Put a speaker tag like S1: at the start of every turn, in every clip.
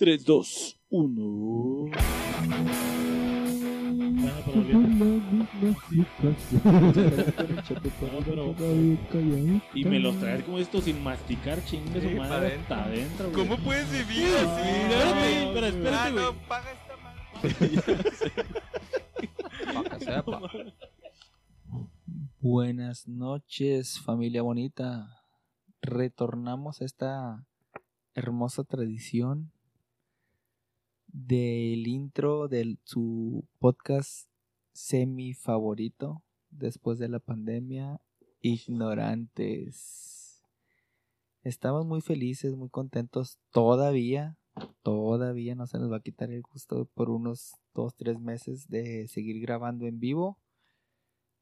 S1: 3, 2, 1. Y me los traes como esto sin masticar, chingue su madre hasta adentro, güey.
S2: ¿Cómo puedes vivir
S1: Sí,
S2: así?
S1: espérate, pero espérate,
S2: ah,
S1: güey.
S2: no, paga esta madre.
S3: Buenas noches, familia bonita. Retornamos a esta hermosa tradición del intro de su podcast semi favorito después de la pandemia, Ignorantes. Estamos muy felices, muy contentos todavía. Todavía no se nos va a quitar el gusto por unos dos, tres meses de seguir grabando en vivo.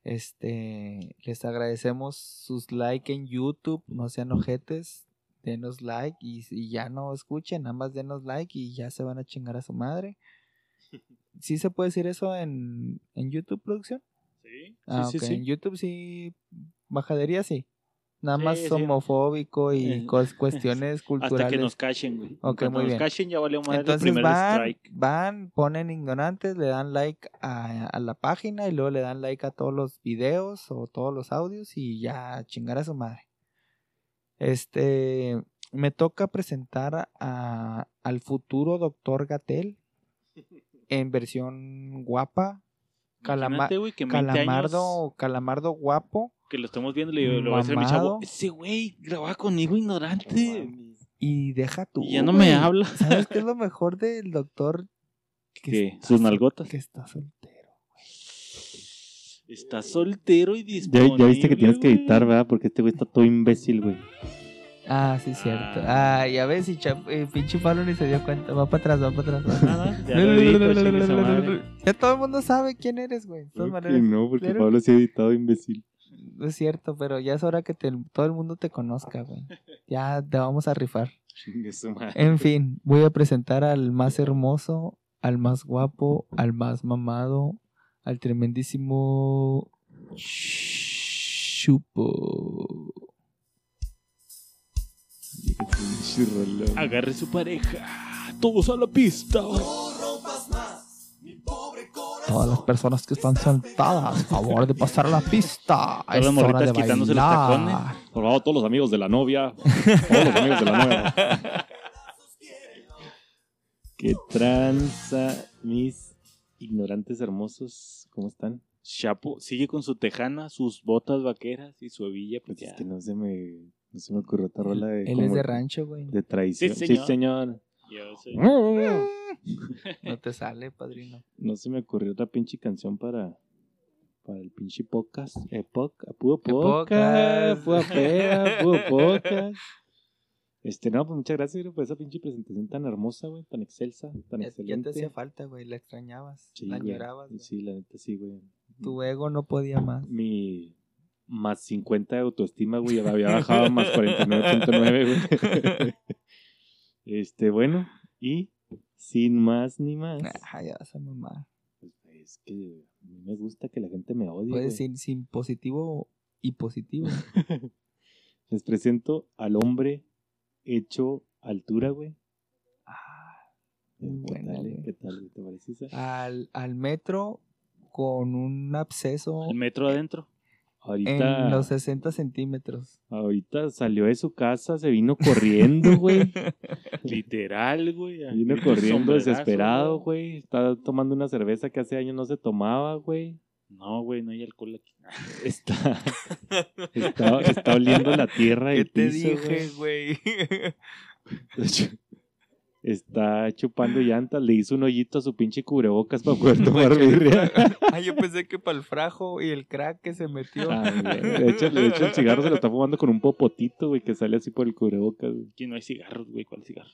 S3: Este, les agradecemos sus likes en YouTube, no sean ojetes, denos like y, y ya no escuchen, nada más denos like y ya se van a chingar a su madre. ¿Sí se puede decir eso en, en YouTube, producción?
S1: Sí,
S3: Ah,
S1: sí,
S3: ok,
S1: sí,
S3: en. YouTube sí, bajadería sí. Nada
S1: Sí,
S3: más
S1: sí.
S3: homofóbico y
S1: Eh,
S3: cuestiones culturales.
S1: Hasta que nos cachen, güey.
S3: Ok,
S1: Cuando
S3: muy
S1: nos
S3: bien.
S1: cachen ya valió madre el
S3: Entonces
S1: primer
S3: van,
S1: strike.
S3: van, ponen ignorantes, le dan like a, a la página y luego le dan like a todos los videos o todos los audios y ya chingar a su madre. Este, me toca presentar a, al futuro doctor Gatel en versión guapa, calama-
S1: Imagínate, güey, que en 20
S3: calamardo,
S1: años
S3: calamardo guapo
S1: que lo estamos viendo, le digo, lo voy a a mi chavo, ese güey grababa conmigo ignorante.
S3: y deja tú.
S1: Y ya no me habla.
S3: ¿Sabes qué es lo mejor del doctor?
S1: ¿Qué?
S3: está
S1: ¿Sus nalgotas?
S3: Que está soltero.
S1: Está soltero y disponible.
S4: ya viste que tienes que editar. ¿verdad? Porque este güey está todo imbécil, güey.
S3: Ah, sí, cierto.
S1: Ah.
S3: Ah, ya ves, y cha- eh, pinche Pablo ni se dio cuenta. Va para atrás, va para atrás.
S1: Nada, ya lo
S3: todo el mundo sabe quién eres, güey. De todas
S4: Creo que
S3: maneras,
S4: no, porque
S3: claro.
S4: Pablo sí ha editado imbécil.
S3: no es cierto, pero ya es hora que te- todo el mundo te conozca, güey. Ya te vamos a rifar. En fin, voy a presentar al más hermoso, al más guapo, al más mamado, al tremendísimo Chupo.
S1: Agarre su pareja. Todos a la pista.
S3: Todas las personas que están sentadas, favor de pasar a la pista.
S1: Todas las morritas
S3: de
S1: quitándose los tacones.
S4: Por favor, todos los amigos de la novia. Todos los amigos de la novia. Qué tranza, mis ignorantes hermosos. ¿Cómo están?
S1: Chapo sigue con su tejana, sus botas vaqueras y su hebilla. Pues
S4: Pues es que no se me, no se me ocurrió otra rola de.
S3: Él es
S4: como
S3: de rancho, güey.
S4: De tradición.
S1: Sí,
S4: Sí,
S1: señor. Yo soy-
S3: No te sale, padrino.
S4: No se me ocurrió otra pinche canción para. Para el pinche podcast. Eh, poca, puro podcast. puro podcast. Este, no, pues muchas gracias güey, por esa pinche presentación tan hermosa, güey, tan excelsa, tan
S3: Ya, ya te
S4: excelente.
S3: hacía falta, güey. La extrañabas.
S4: Sí,
S3: la
S4: güey. Sí, la neta sí, güey.
S3: Tu ego no podía más.
S4: Mi más 50 de autoestima, güey, había bajado más 49.9, güey. Este, bueno, y sin más ni más.
S3: Ah, ya vas a mamar.
S4: Pues, es que a mí me gusta que la gente me odie, güey.
S3: sin, sin positivo y positivo.
S4: Les presento al hombre hecho altura, güey.
S3: Ah,
S4: ¿Qué
S3: Muy buena,
S4: tal, eh?
S3: güey.
S4: ¿Qué tal? güey? ¿Te parece esa?
S3: al, al metro con un absceso
S1: El metro adentro.
S4: Ahorita,
S3: en los 60 centímetros.
S4: ahorita salió de su casa, se vino corriendo, güey.
S1: Literal, güey.
S4: Vino corriendo desesperado, güey. Está tomando una cerveza que hace años no se tomaba, güey.
S1: No, güey, no hay alcohol aquí.
S4: Está, está, está oliendo la tierra
S3: ¿Qué
S4: del
S3: te
S4: piso,
S3: dije, güey?
S4: Está chupando llantas, le hizo un hoyito a su pinche cubrebocas para poder tomar birria.
S3: ah, yo pensé que para el frajo y el crack que se metió.
S4: Ah, de, hecho, de hecho, el cigarro se lo está fumando con un popotito, güey, que sale así por el cubrebocas.
S1: Aquí no hay cigarros, güey. ¿Cuál cigarro?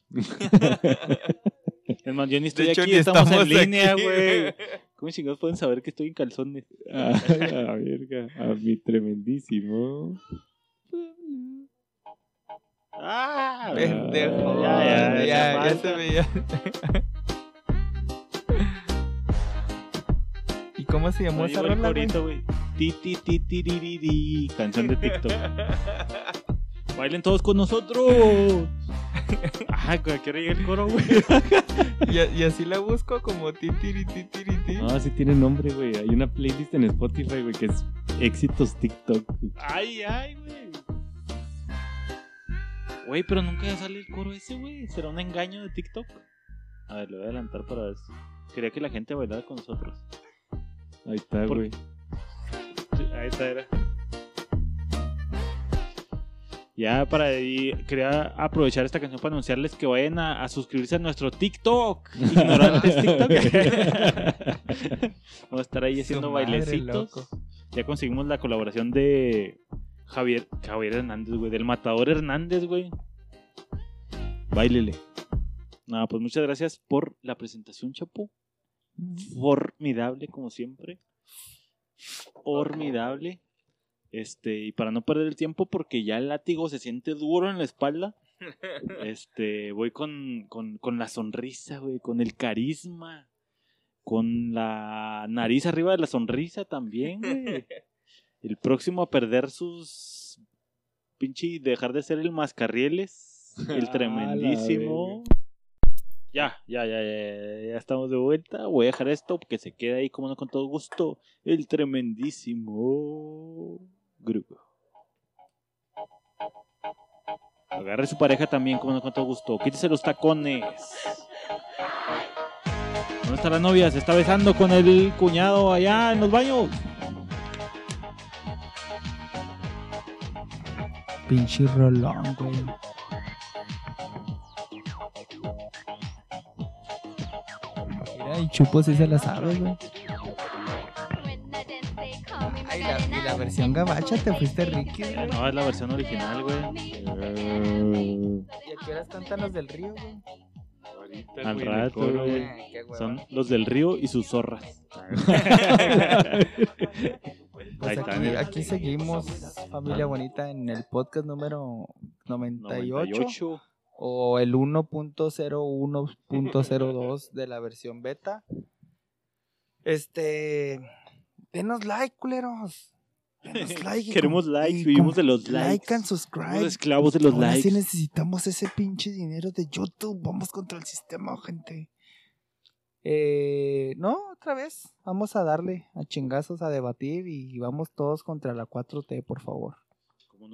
S1: Más, yo ni estoy
S3: hecho,
S1: aquí,
S3: ni
S1: estamos,
S3: estamos
S1: en línea,
S3: aquí,
S1: güey.
S3: güey.
S1: ¿Cómo chingados pueden saber que estoy en calzones?
S4: Ah, la verga. A mi tremendísimo.
S1: ¡Ah!
S3: Pendejo.
S1: Ya, ya,
S3: ya,
S1: ya,
S3: ya
S1: falta.
S3: se veía. ¿Y cómo se llamó
S1: No
S3: esa rola, güey?
S1: corito, güey. Ti, ti, ti, ti, ri, ri, ri. Canción de TikTok. Bailen todos con nosotros. Ah, ¿a llega el coro, güey?
S3: Y, así la busco como titiri titiri ti.
S4: No, sí tiene nombre, güey. Hay una playlist en Spotify, güey, que es éxitos TikTok.
S1: Ay, ay, güey. Güey, pero nunca ya sale el coro ese, güey. ¿Será un engaño de TikTok? A ver, lo voy a adelantar para ver. Quería que la gente bailara con nosotros.
S4: Ahí está,
S1: ¿Por
S4: güey.
S1: Sí, ahí está, era. Ya para ahí, quería aprovechar esta canción para anunciarles que vayan a, a suscribirse a nuestro TikTok. Ignorantes TikTok. Vamos a estar ahí haciendo
S3: madre,
S1: bailecitos.
S3: loco.
S1: Ya conseguimos la colaboración de Javier, Javier Hernández, güey. Del Matador Hernández, güey. Báilele. Nada, pues muchas gracias por la presentación, Chapo. Formidable, como siempre. Formidable. Este, y para no perder el tiempo, porque ya el látigo se siente duro en la espalda. Este, voy con, con, con la sonrisa, güey, con el carisma, con la nariz arriba de la sonrisa también, güey. El próximo a perder sus pinche y dejar de ser el mascarrieles, el tremendísimo. Ya, ya, ya, ya, ya estamos de vuelta. Voy a dejar esto porque se queda ahí como no con todo gusto. El tremendísimo grupo. Agarre su pareja también, como no con todo gusto. Quítese los tacones. ¿Dónde está la novia? Se está besando con el cuñado allá en los baños.
S3: Pinche rolón, güey. Mira, y Chupo sí se la sabe, güey. La, y la versión gabacha te fuiste Ricky, güey.
S1: No, es la versión original, güey.
S4: Eh,
S3: ¿Y a qué horas cantan los del río, güey?
S4: ahorita,
S1: Al
S4: güey,
S1: rato,
S4: coro,
S1: güey. Son los del río y sus zorras.
S3: Pues aquí, aquí seguimos, familia bonita, en el podcast número 98,
S1: 98.
S3: o el 1.01.02 de la versión beta. Este, denos like, culeros. Denos like.
S1: Queremos likes, vivimos de los
S3: Like
S1: likes. Somos
S3: subscribe.
S1: esclavos de los
S3: Ahora
S1: likes.
S3: sí necesitamos ese pinche dinero de YouTube. Vamos contra el sistema, gente. Eh, no, otra vez. Vamos a darle a chingazos a debatir y vamos todos contra la 4T, por favor.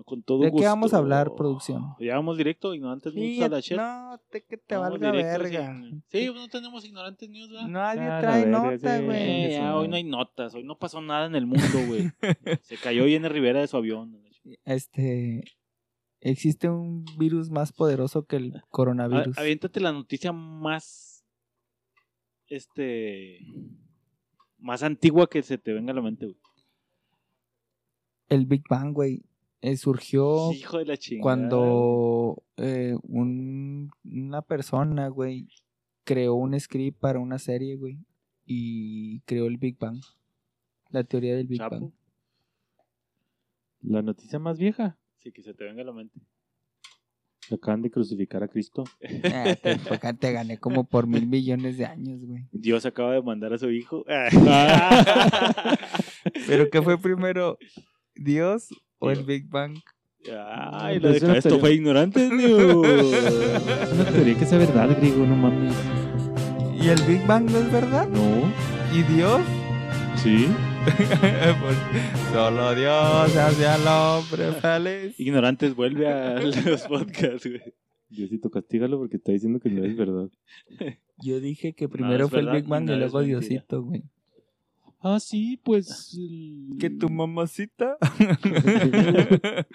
S1: Con todo
S3: ¿De qué vamos a hablar, producción?
S1: ¿Ya vamos directo? ¿Ignorantes news a la chat?
S3: no, te que te
S1: Vamos
S3: valga verga.
S1: sin- Sí, no tenemos ignorantes news, ¿verdad?
S3: Nadie
S4: Ah,
S3: trae nota,
S4: sí.
S3: güey.
S1: Eh, ya, hoy no hay notas, hoy no pasó nada en el mundo, güey. Se cayó Jenny Rivera de su avión.
S3: Este, existe un virus más poderoso que el coronavirus.
S1: A- Aviéntate la noticia más. Este. Más antigua que se te venga a la mente, güey.
S3: El Big Bang, güey, eh, surgió
S1: Hijo de la chingada.
S3: cuando eh, un- una persona, güey, creó un script para una serie, güey, y creó el Big Bang. La teoría del Big
S1: Chapo.
S3: Bang.
S4: La noticia más vieja.
S1: Sí, que se te venga a la mente.
S4: Acaban de crucificar a Cristo.
S3: Ah, te, acá te gané como por mil millones de años, güey.
S1: Dios acaba de mandar a su hijo.
S3: Pero ¿qué fue primero? ¿Dios o el Big Bang?
S1: Ay, lo de
S4: es una
S1: esto fue ignorante, news.
S4: Es una teoría que sea verdad, griego, no mames.
S3: ¿Y el Big Bang no es verdad?
S4: No.
S3: ¿Y Dios?
S4: Sí.
S3: Pues, Solo Dios hace al hombre feliz.
S1: Ignorantes, vuelve a los podcasts, güey.
S4: Diosito, castígalo porque está diciendo que no es verdad.
S3: Yo dije que primero
S1: es
S3: fue el
S1: verdad
S3: Big Bang
S1: y
S3: luego
S1: es mentira.
S3: Diosito, güey.
S4: Ah, sí, pues. el-
S3: Que tu mamacita.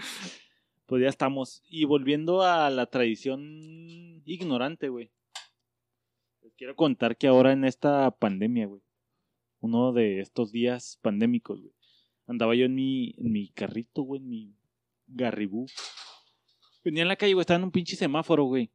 S1: Pues ya estamos. Y volviendo a la tradición ignorante, güey. Les quiero contar que ahora en esta pandemia, güey. Uno de estos días pandémicos, güey. Andaba yo en mi, en mi carrito, güey, en mi garribú. Venía en la calle, güey, estaba en un pinche semáforo, güey.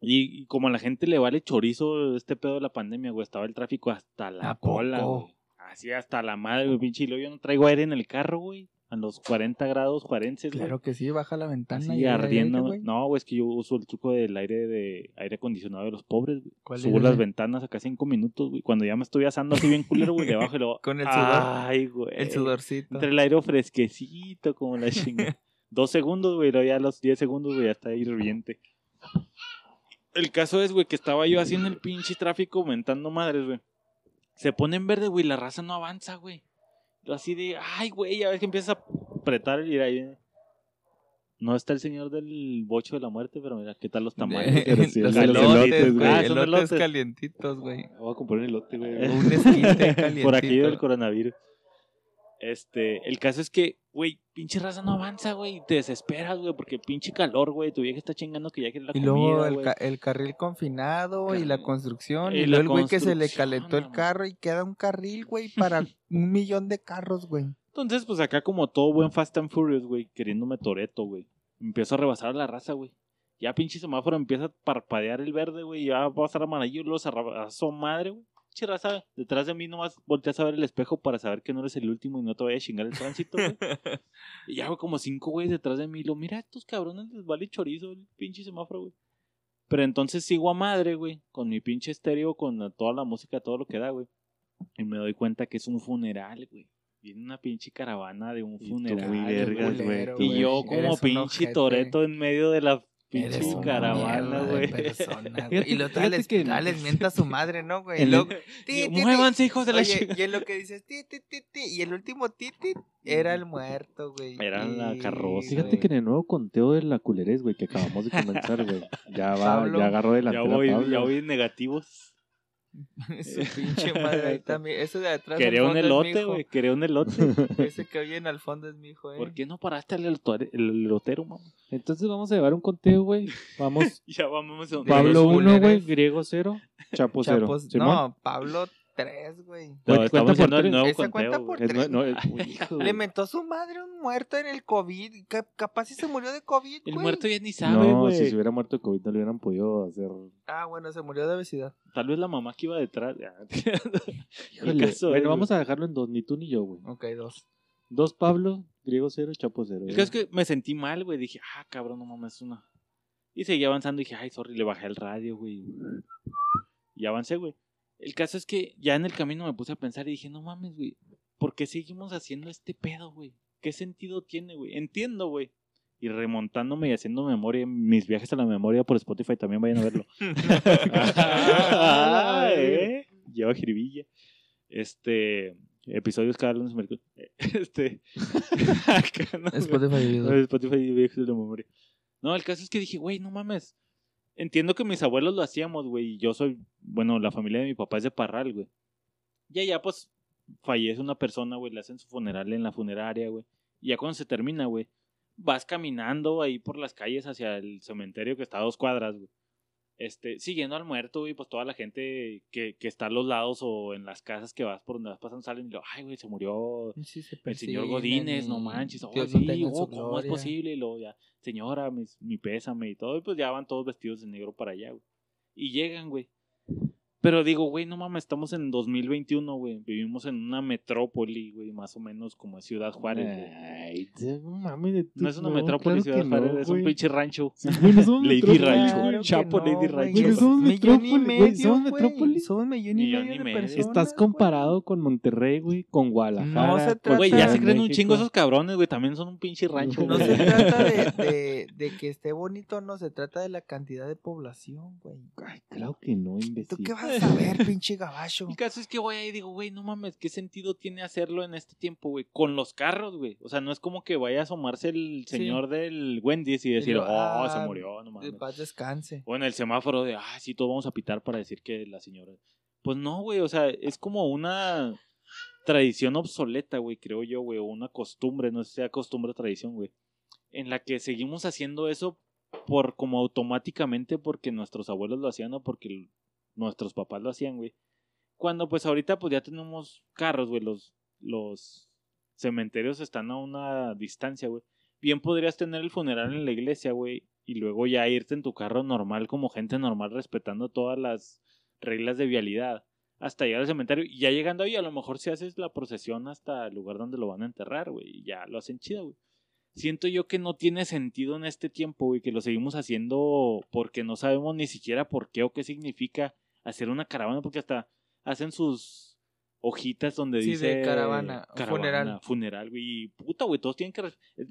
S1: Y, y como a la gente le vale chorizo este pedo de la pandemia, güey, estaba el tráfico hasta la
S3: ¿A
S1: cola, güey. Así hasta la madre, güey, pinche. Y luego yo no traigo aire en el carro, güey. A los 40 grados juarenses, güey.
S3: Claro que sí, baja la ventana.
S1: Así
S3: y aire,
S1: ardiendo.
S3: güey.
S1: No, güey, es que yo uso el truco del aire de aire acondicionado de los pobres, güey.
S3: ¿Cuál
S1: Subo
S3: es
S1: las ventanas acá cinco minutos, güey. Cuando ya me estoy asando así bien culero, güey, le bajo y luego.
S3: Con el sudor.
S1: Ay, güey.
S3: El sudorcito.
S1: Entre el aire fresquecito, como la chinga. Dos segundos, güey, luego ya a los 10 segundos, güey, ya está hirviente. El caso es, güey, que estaba yo así en el pinche tráfico aumentando madres, güey. Se pone en verde, güey, la raza no avanza, güey. Así de, ay, güey, ya ves que empieza a apretar el ir ahí. No está el señor del bocho de la muerte, pero mira, ¿qué tal los
S4: sí,
S3: los
S4: los
S3: elotes,
S4: elotes,
S3: güey.
S1: Ah, son
S3: elotes
S1: elotes.
S3: calientitos, güey.
S4: Voy a comprar un elote, güey.
S3: Un esquite calientito.
S1: Por aquí del coronavirus. Este, el caso es que, güey, pinche raza no avanza, güey. Te desesperas, güey, porque pinche calor, güey. Tu vieja está chingando que ya quiere la
S3: Y
S1: comida,
S3: luego el, ca- el carril confinado y la construcción.
S1: y
S3: Y, luego el güey que se le calentó el carro y queda un carril, güey, para un millón de carros, güey.
S1: Entonces, pues acá como todo buen Fast and Furious, güey, queriéndome toreto, güey. Empiezo a rebasar a la raza, güey. Ya pinche semáforo empieza a parpadear el verde, güey. Ya va a pasar amarillo, luego se arrasó madre, güey. Pinche raza, detrás de mí nomás volteas a ver el espejo para saber que no eres el último y no te vaya a chingar el tránsito, güey. y ya, güey, como cinco güeyes detrás de mí. Lo mira, estos cabrones les vale chorizo el pinche semáforo, güey. Pero entonces sigo a madre, güey, con mi pinche estéreo, con toda la música, todo lo que da, güey. Y me doy cuenta que es un funeral, güey. Viene una pinche caravana de un
S4: Y tú
S1: funeral.
S4: muy
S1: güey.
S4: vergas, güey. tú,
S1: Y yo como pinche toreto en medio de la pinche
S3: una
S1: caravana, güey.
S3: Y lo
S4: fíjate
S3: les,
S4: que-
S3: les mienta a su madre, ¿no, güey?
S1: Muévanse, hijos de la chica.
S3: y en lo que dices, ti, ti, ti, ti, y el último ti, ti, era el muerto, güey.
S1: Era la carroza.
S4: Fíjate que en el nuevo conteo de la culerez, güey, que acabamos de comenzar, güey. Ya va,
S3: Pablo,
S4: ya agarró
S1: Ya
S4: delantera
S1: voy,
S4: Pablo.
S1: ya voy en negativos.
S3: Su pinche madre ahí también. Eso de atrás.
S1: Quería un elote, güey. Quería un elote.
S3: Ese que oyen al fondo es mi hijo, eh.
S1: ¿Por qué no paraste al elotore- el elotero, mamá?
S4: Entonces vamos a llevar un conteo, güey. Vamos.
S1: Ya vamos a
S4: Pablo
S3: los
S4: 1, güey. Griego 0. Chapo 0.
S3: Chapos, no, Pablo 3, güey.
S1: No,
S4: Cuenta
S1: estamos
S4: por
S1: haciendo el
S4: tres.
S1: nuevo
S3: Esa cuenta
S1: conteo,
S3: por
S1: güey.
S4: Es, no, no, es- uy, hijo,
S3: Le mentó a su madre un muerto en el COVID. Ca- capaz si se murió de COVID,
S1: El
S3: güey.
S1: muerto ya ni sabe,
S4: No,
S1: güey.
S4: si se hubiera muerto de COVID no le hubieran podido hacer.
S3: Ah, bueno, se murió de obesidad.
S1: Tal vez la mamá que iba detrás.
S4: Híjole.
S1: caso
S4: bueno, vamos a dejarlo en dos, ni tú ni yo, güey.
S3: Ok, dos.
S4: Dos Pablo, Griego 0, Chapo 0.
S1: El caso es que me sentí mal, güey. Dije, ah, cabrón, no mames, es una. Y seguí avanzando y dije, ay, sorry, le bajé el radio, güey. Y avancé, güey. El caso es que ya en el camino me puse a pensar y dije, no mames, güey. ¿Por qué seguimos haciendo este pedo, güey? ¿Qué sentido tiene, güey? Entiendo, güey. Y remontándome y haciendo memoria, mis viajes a la memoria por Spotify también vayan a verlo. ah, ¿eh? Lleva jiribilla. Este. Episodios cada lunes y miércoles. Este. acá, no.
S3: Spotify
S1: Spotify y viajes de la memoria. No, el caso es que dije, güey, no mames. Entiendo que mis abuelos lo hacíamos, güey. Y yo soy, bueno, la familia de mi papá es de Parral, güey. Y allá, pues, fallece una persona, güey. Le hacen su funeral en la funeraria, güey. Y ya cuando se termina, güey, vas caminando ahí por las calles hacia el cementerio que está a dos cuadras, güey. Este, siguiendo al muerto, güey, pues toda la gente que, que está a los lados o en las casas que vas por donde vas pasando salen y lo, ay, güey, se murió
S3: Sí, se
S1: el señor Godínez, no
S3: y
S1: manches, oh, sí, oh,
S3: su
S1: ¿cómo es posible? Y luego ya, señora, mi, mi pésame y todo, y pues ya van todos vestidos de negro para allá, güey. Y llegan, güey. Pero digo, güey, no mames, estamos en 2021, güey. Vivimos en una metrópoli, güey, más o menos como es Ciudad Juárez, güey.
S4: Ay, no mames.
S1: No es una
S4: no,
S1: metrópoli,
S4: claro
S1: Ciudad
S4: no,
S1: es un pinche rancho.
S4: Sí, güey, no somos
S1: Lady Rancho.
S3: Claro
S1: Chapo,
S3: no,
S1: Lady
S3: güey.
S1: Rancho.
S4: Güey, somos
S3: Millón y
S4: metrópoli, güey,
S3: medio,
S4: somos
S3: güey.
S4: metrópoli.
S3: Somos millón y medio
S1: y
S3: de
S1: medio.
S3: personas.
S4: Estás
S3: güey.
S4: comparado con Monterrey, güey, con Guadalajara.
S3: No se trata
S1: Güey, ya se
S3: de
S1: creen un chingo esos cabrones, güey. También son un pinche rancho,
S3: No se trata de, de, de que esté bonito, no, se trata de la cantidad de población, güey.
S4: Ay, claro que no, imbécil.
S3: ¿Tú qué vas a saber, pinche gabacho?
S1: El caso es que voy ahí y digo, güey, no mames, ¿qué sentido tiene hacerlo en este tiempo, güey? Con los carros, güey. O sea, no es como que vaya a asomarse el
S3: Sí.
S1: señor del Wendy's y decir, oh,
S3: ah,
S1: se murió, no mames.
S3: paz descanse.
S1: O en el semáforo de, ah, sí, todos vamos a pitar para decir que la señora. Pues no, güey, o sea, es como una tradición obsoleta, güey, creo yo, güey, o una costumbre, no sé si sea costumbre o tradición, güey, en la que seguimos haciendo eso por como automáticamente porque nuestros abuelos lo hacían o porque nuestros papás lo hacían, güey. Cuando pues ahorita pues ya tenemos carros, güey, los, los cementerios están a una distancia, güey. Bien podrías tener el funeral en la iglesia, güey, y luego ya irte en tu carro normal como gente normal respetando todas las reglas de vialidad hasta llegar al cementerio y ya llegando ahí a lo mejor si haces la procesión hasta el lugar donde lo van a enterrar, güey, y ya lo hacen chido, güey. Siento yo que no tiene sentido en este tiempo, güey, que lo seguimos haciendo porque no sabemos ni siquiera por qué o qué significa hacer una caravana, porque hasta hacen sus hojitas donde
S3: Sí, de
S1: dice
S3: caravana, funeral.
S1: funeral, güey. Y puta, güey, todos tienen que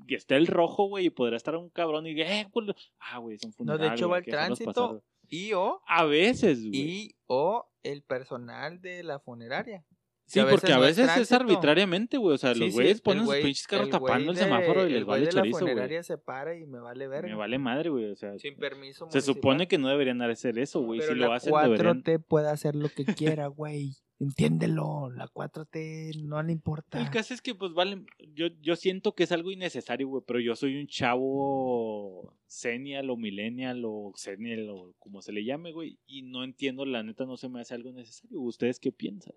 S1: que está el rojo, güey, y podrá estar un cabrón y eh, güey, ah, güey, es un
S3: No,
S1: funeral.
S3: de hecho
S1: güey,
S3: va el tránsito
S1: pasar".
S3: y o,
S1: A veces, güey.
S3: y o el personal de la funeraria.
S1: Sí,
S3: a
S1: porque a
S3: veces no es
S1: arbitrariamente, güey. O sea,
S3: Sí,
S1: los güeyes ponen sus pinches carros tapando el semáforo y les vale
S3: de la
S1: chorizo, güey.
S3: funeraria se para y me vale verga.
S1: Me vale madre, güey. O sea,
S3: Sin permiso
S1: se supone que no deberían hacer eso, güey.
S3: Pero
S1: Si
S3: la
S1: lo hacen,
S3: 4T
S1: deberían...
S3: puede hacer lo que quiera, güey. Entiéndelo. La 4T no le importa.
S1: El caso es que, pues, vale. Yo, yo siento que es algo innecesario, güey. Pero yo soy un chavo senial o millennial o senial o como se le llame, güey. Y no entiendo, la neta, no se me hace algo necesario. ¿Ustedes qué piensan?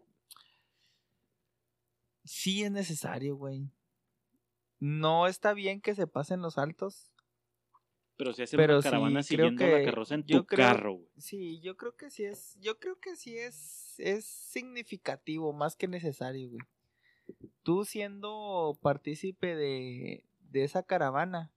S3: Sí es necesario, güey. No está bien que se pasen los altos.
S1: Pero si hacen
S3: Pero
S1: una
S3: sí,
S1: caravana
S3: creo
S1: siguiendo la
S3: que-
S1: carroza en
S3: yo
S1: tu
S3: creo-
S1: carro, güey.
S3: Sí, yo creo que sí es, yo creo que sí es, es significativo, más que necesario, güey. Tú siendo partícipe de, de esa caravana,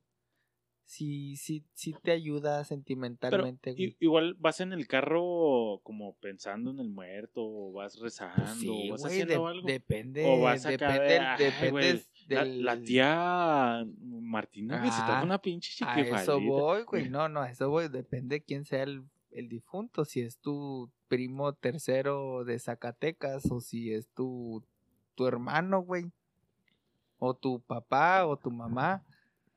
S3: sí, sí, sí te ayuda
S1: Pero
S3: sentimentalmente, güey.
S1: igual vas en el carro como pensando en el muerto, o vas rezando,
S3: Pues sí,
S1: o vas haciendo
S3: de-
S1: algo.
S3: depende,
S1: o vas
S3: depende,
S1: de,
S3: del-
S1: "Ay,
S3: depende
S1: la,
S3: del-
S1: la tía Martina, güey, se una pinche
S3: A
S1: chiquifalita.
S3: eso voy, güey. No, no, a eso voy. Depende de quién sea el, el difunto. Si es tu primo tercero de Zacatecas o si es tu, tu hermano, güey. O tu papá o tu mamá.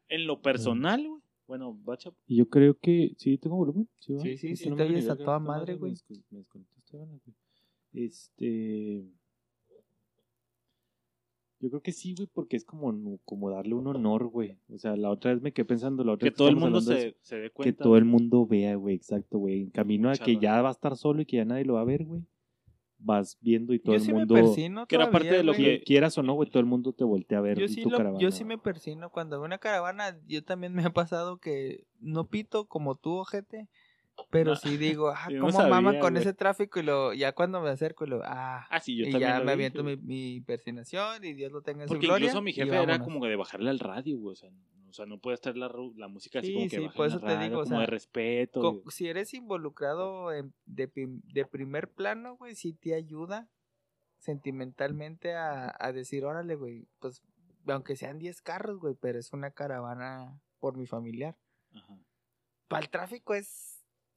S1: En lo personal, güey. Bueno, bacha.
S4: Y yo creo que. Sí, tengo volumen. Sí, va.
S3: Sí, sí,
S4: Es que
S3: sí,
S4: no
S3: te oyes a toda madre, güey.
S4: Me desco- me desconectó esta vaina, güey. Este. Yo creo que sí, güey, porque es como, como darle un honor, güey. O sea, la otra vez me quedé pensando, la otra
S1: Que
S4: vez
S1: todo el mundo se,
S4: eso,
S1: se dé
S4: Que
S1: cuenta.
S4: todo el mundo vea, güey, exacto, güey. En camino a que ya va a estar solo y que ya nadie lo va a ver, güey. Vas viendo y todo
S3: Yo
S4: el
S3: sí
S4: mundo.
S3: me persino
S1: que era parte
S3: todavía,
S1: de lo
S3: güey.
S1: que-
S4: Quieras o no, güey, todo el mundo te voltea a ver
S3: Yo
S4: en
S3: sí,
S4: tu
S3: lo-
S4: caravana.
S3: yo sí me persino cuando veo una caravana. Yo también me ha pasado que no pito como tú, ojete. Pero
S1: No,
S3: sí digo, ah,
S1: yo no
S3: cómo maman
S1: sabía,
S3: con
S1: güey.
S3: ese tráfico. Y lo, ya cuando me acerco, y lo, ah,
S1: Ah, sí, yo
S3: y
S1: también
S3: ya me aviento mi, mi persinación y Dios lo tenga en
S1: Porque
S3: su gloria.
S1: incluso mi jefe era como de bajarle al radio, güey. O sea, sea no puede estar la, la música así
S3: Sí,
S1: como que
S3: sí, por
S1: al
S3: eso te
S1: radio,
S3: digo, o
S1: como de respeto.
S3: Si eres involucrado en- de, de primer plano, güey, sí te ayuda sentimentalmente a, a decir, órale, güey, pues aunque sean 10 carros, güey, pero es una caravana por mi familiar.
S1: Ajá.
S3: Para el tráfico es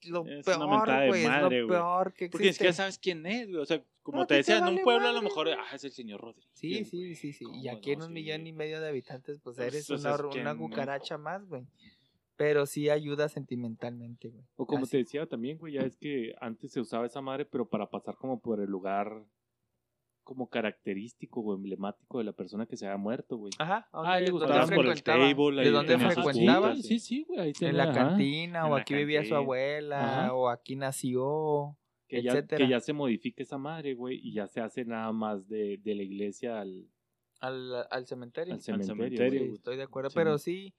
S3: lo
S1: Es
S3: peor, güey, es
S1: madre,
S3: lo
S1: güey.
S3: peor que
S1: Porque ni siquiera
S3: existe.
S1: sabes quién es, güey. O sea, como
S3: No,
S1: te decía, en un pueblo a lo mejor, ah, es el señor Rodríguez.
S3: Sí, sí, sí, sí. Y
S1: ¿Cómo
S3: aquí en
S1: no?
S3: un
S1: Sí.
S3: millón y medio de habitantes, pues
S1: Pues,
S3: eres
S1: o sea,
S3: una,
S1: no.
S3: cucaracha más, güey. Pero sí ayuda sentimentalmente, güey.
S4: O como
S3: Así.
S4: te decía también, güey, ya es que antes se usaba esa madre, pero para pasar como por el lugar como característico o emblemático de la persona que se había muerto, güey.
S3: Ajá, ¿a
S4: Ah, le
S3: dónde
S4: gustaba
S1: por el
S3: frecuentaba?
S1: table,
S3: ¿De dónde frecuentaba?
S4: Sí, sí, güey, ahí
S3: En
S4: tenía,
S3: la
S4: ajá.
S3: cantina,
S1: En
S3: o
S1: la
S3: aquí vivía su abuela,
S4: Ajá.
S3: o aquí nació.
S4: que ya,
S3: etcétera.
S4: que ya se modifica esa madre, güey, y ya se hace nada más de, de la iglesia al,
S3: Al, al cementerio.
S4: al cementerio.
S1: cementerio,
S3: Sí,
S4: güey.
S3: estoy de acuerdo,
S4: Sí,
S3: pero sí.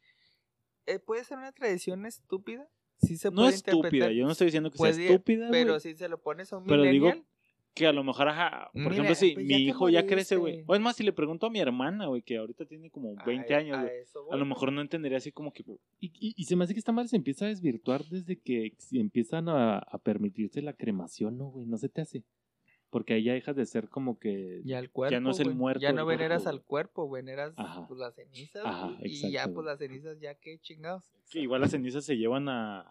S3: eh, puede ser una tradición estúpida. Sí se
S1: No
S3: puede
S1: estúpida, yo no estoy diciendo que sea
S3: puede-
S1: estúpida,
S3: Pero
S1: güey.
S3: si se lo pones a un
S1: Pero digo,
S3: millennial,
S1: que a lo mejor, ajá, por
S3: Mira,
S1: ejemplo, si
S3: pues
S1: mi
S3: ya
S1: hijo ya crece, güey. O es más, si le pregunto a mi hermana, güey, que ahorita tiene como 20
S3: a-
S1: años,
S3: a
S1: güey. lo mejor no entendería así como que...
S4: Y, y, y se me hace que esta madre se empieza a desvirtuar desde que empiezan a, a permitirse la cremación, ¿no, güey? No se te hace. Porque ahí ya dejas de ser como que...
S3: Ya el cuerpo.
S1: no es el muerto
S3: Ya no veneras al cuerpo, veneras
S4: Ajá.
S3: pues, las cenizas.
S4: Ajá,
S3: y ya, pues las cenizas, ya qué chingados.
S1: Que igual las cenizas se llevan a...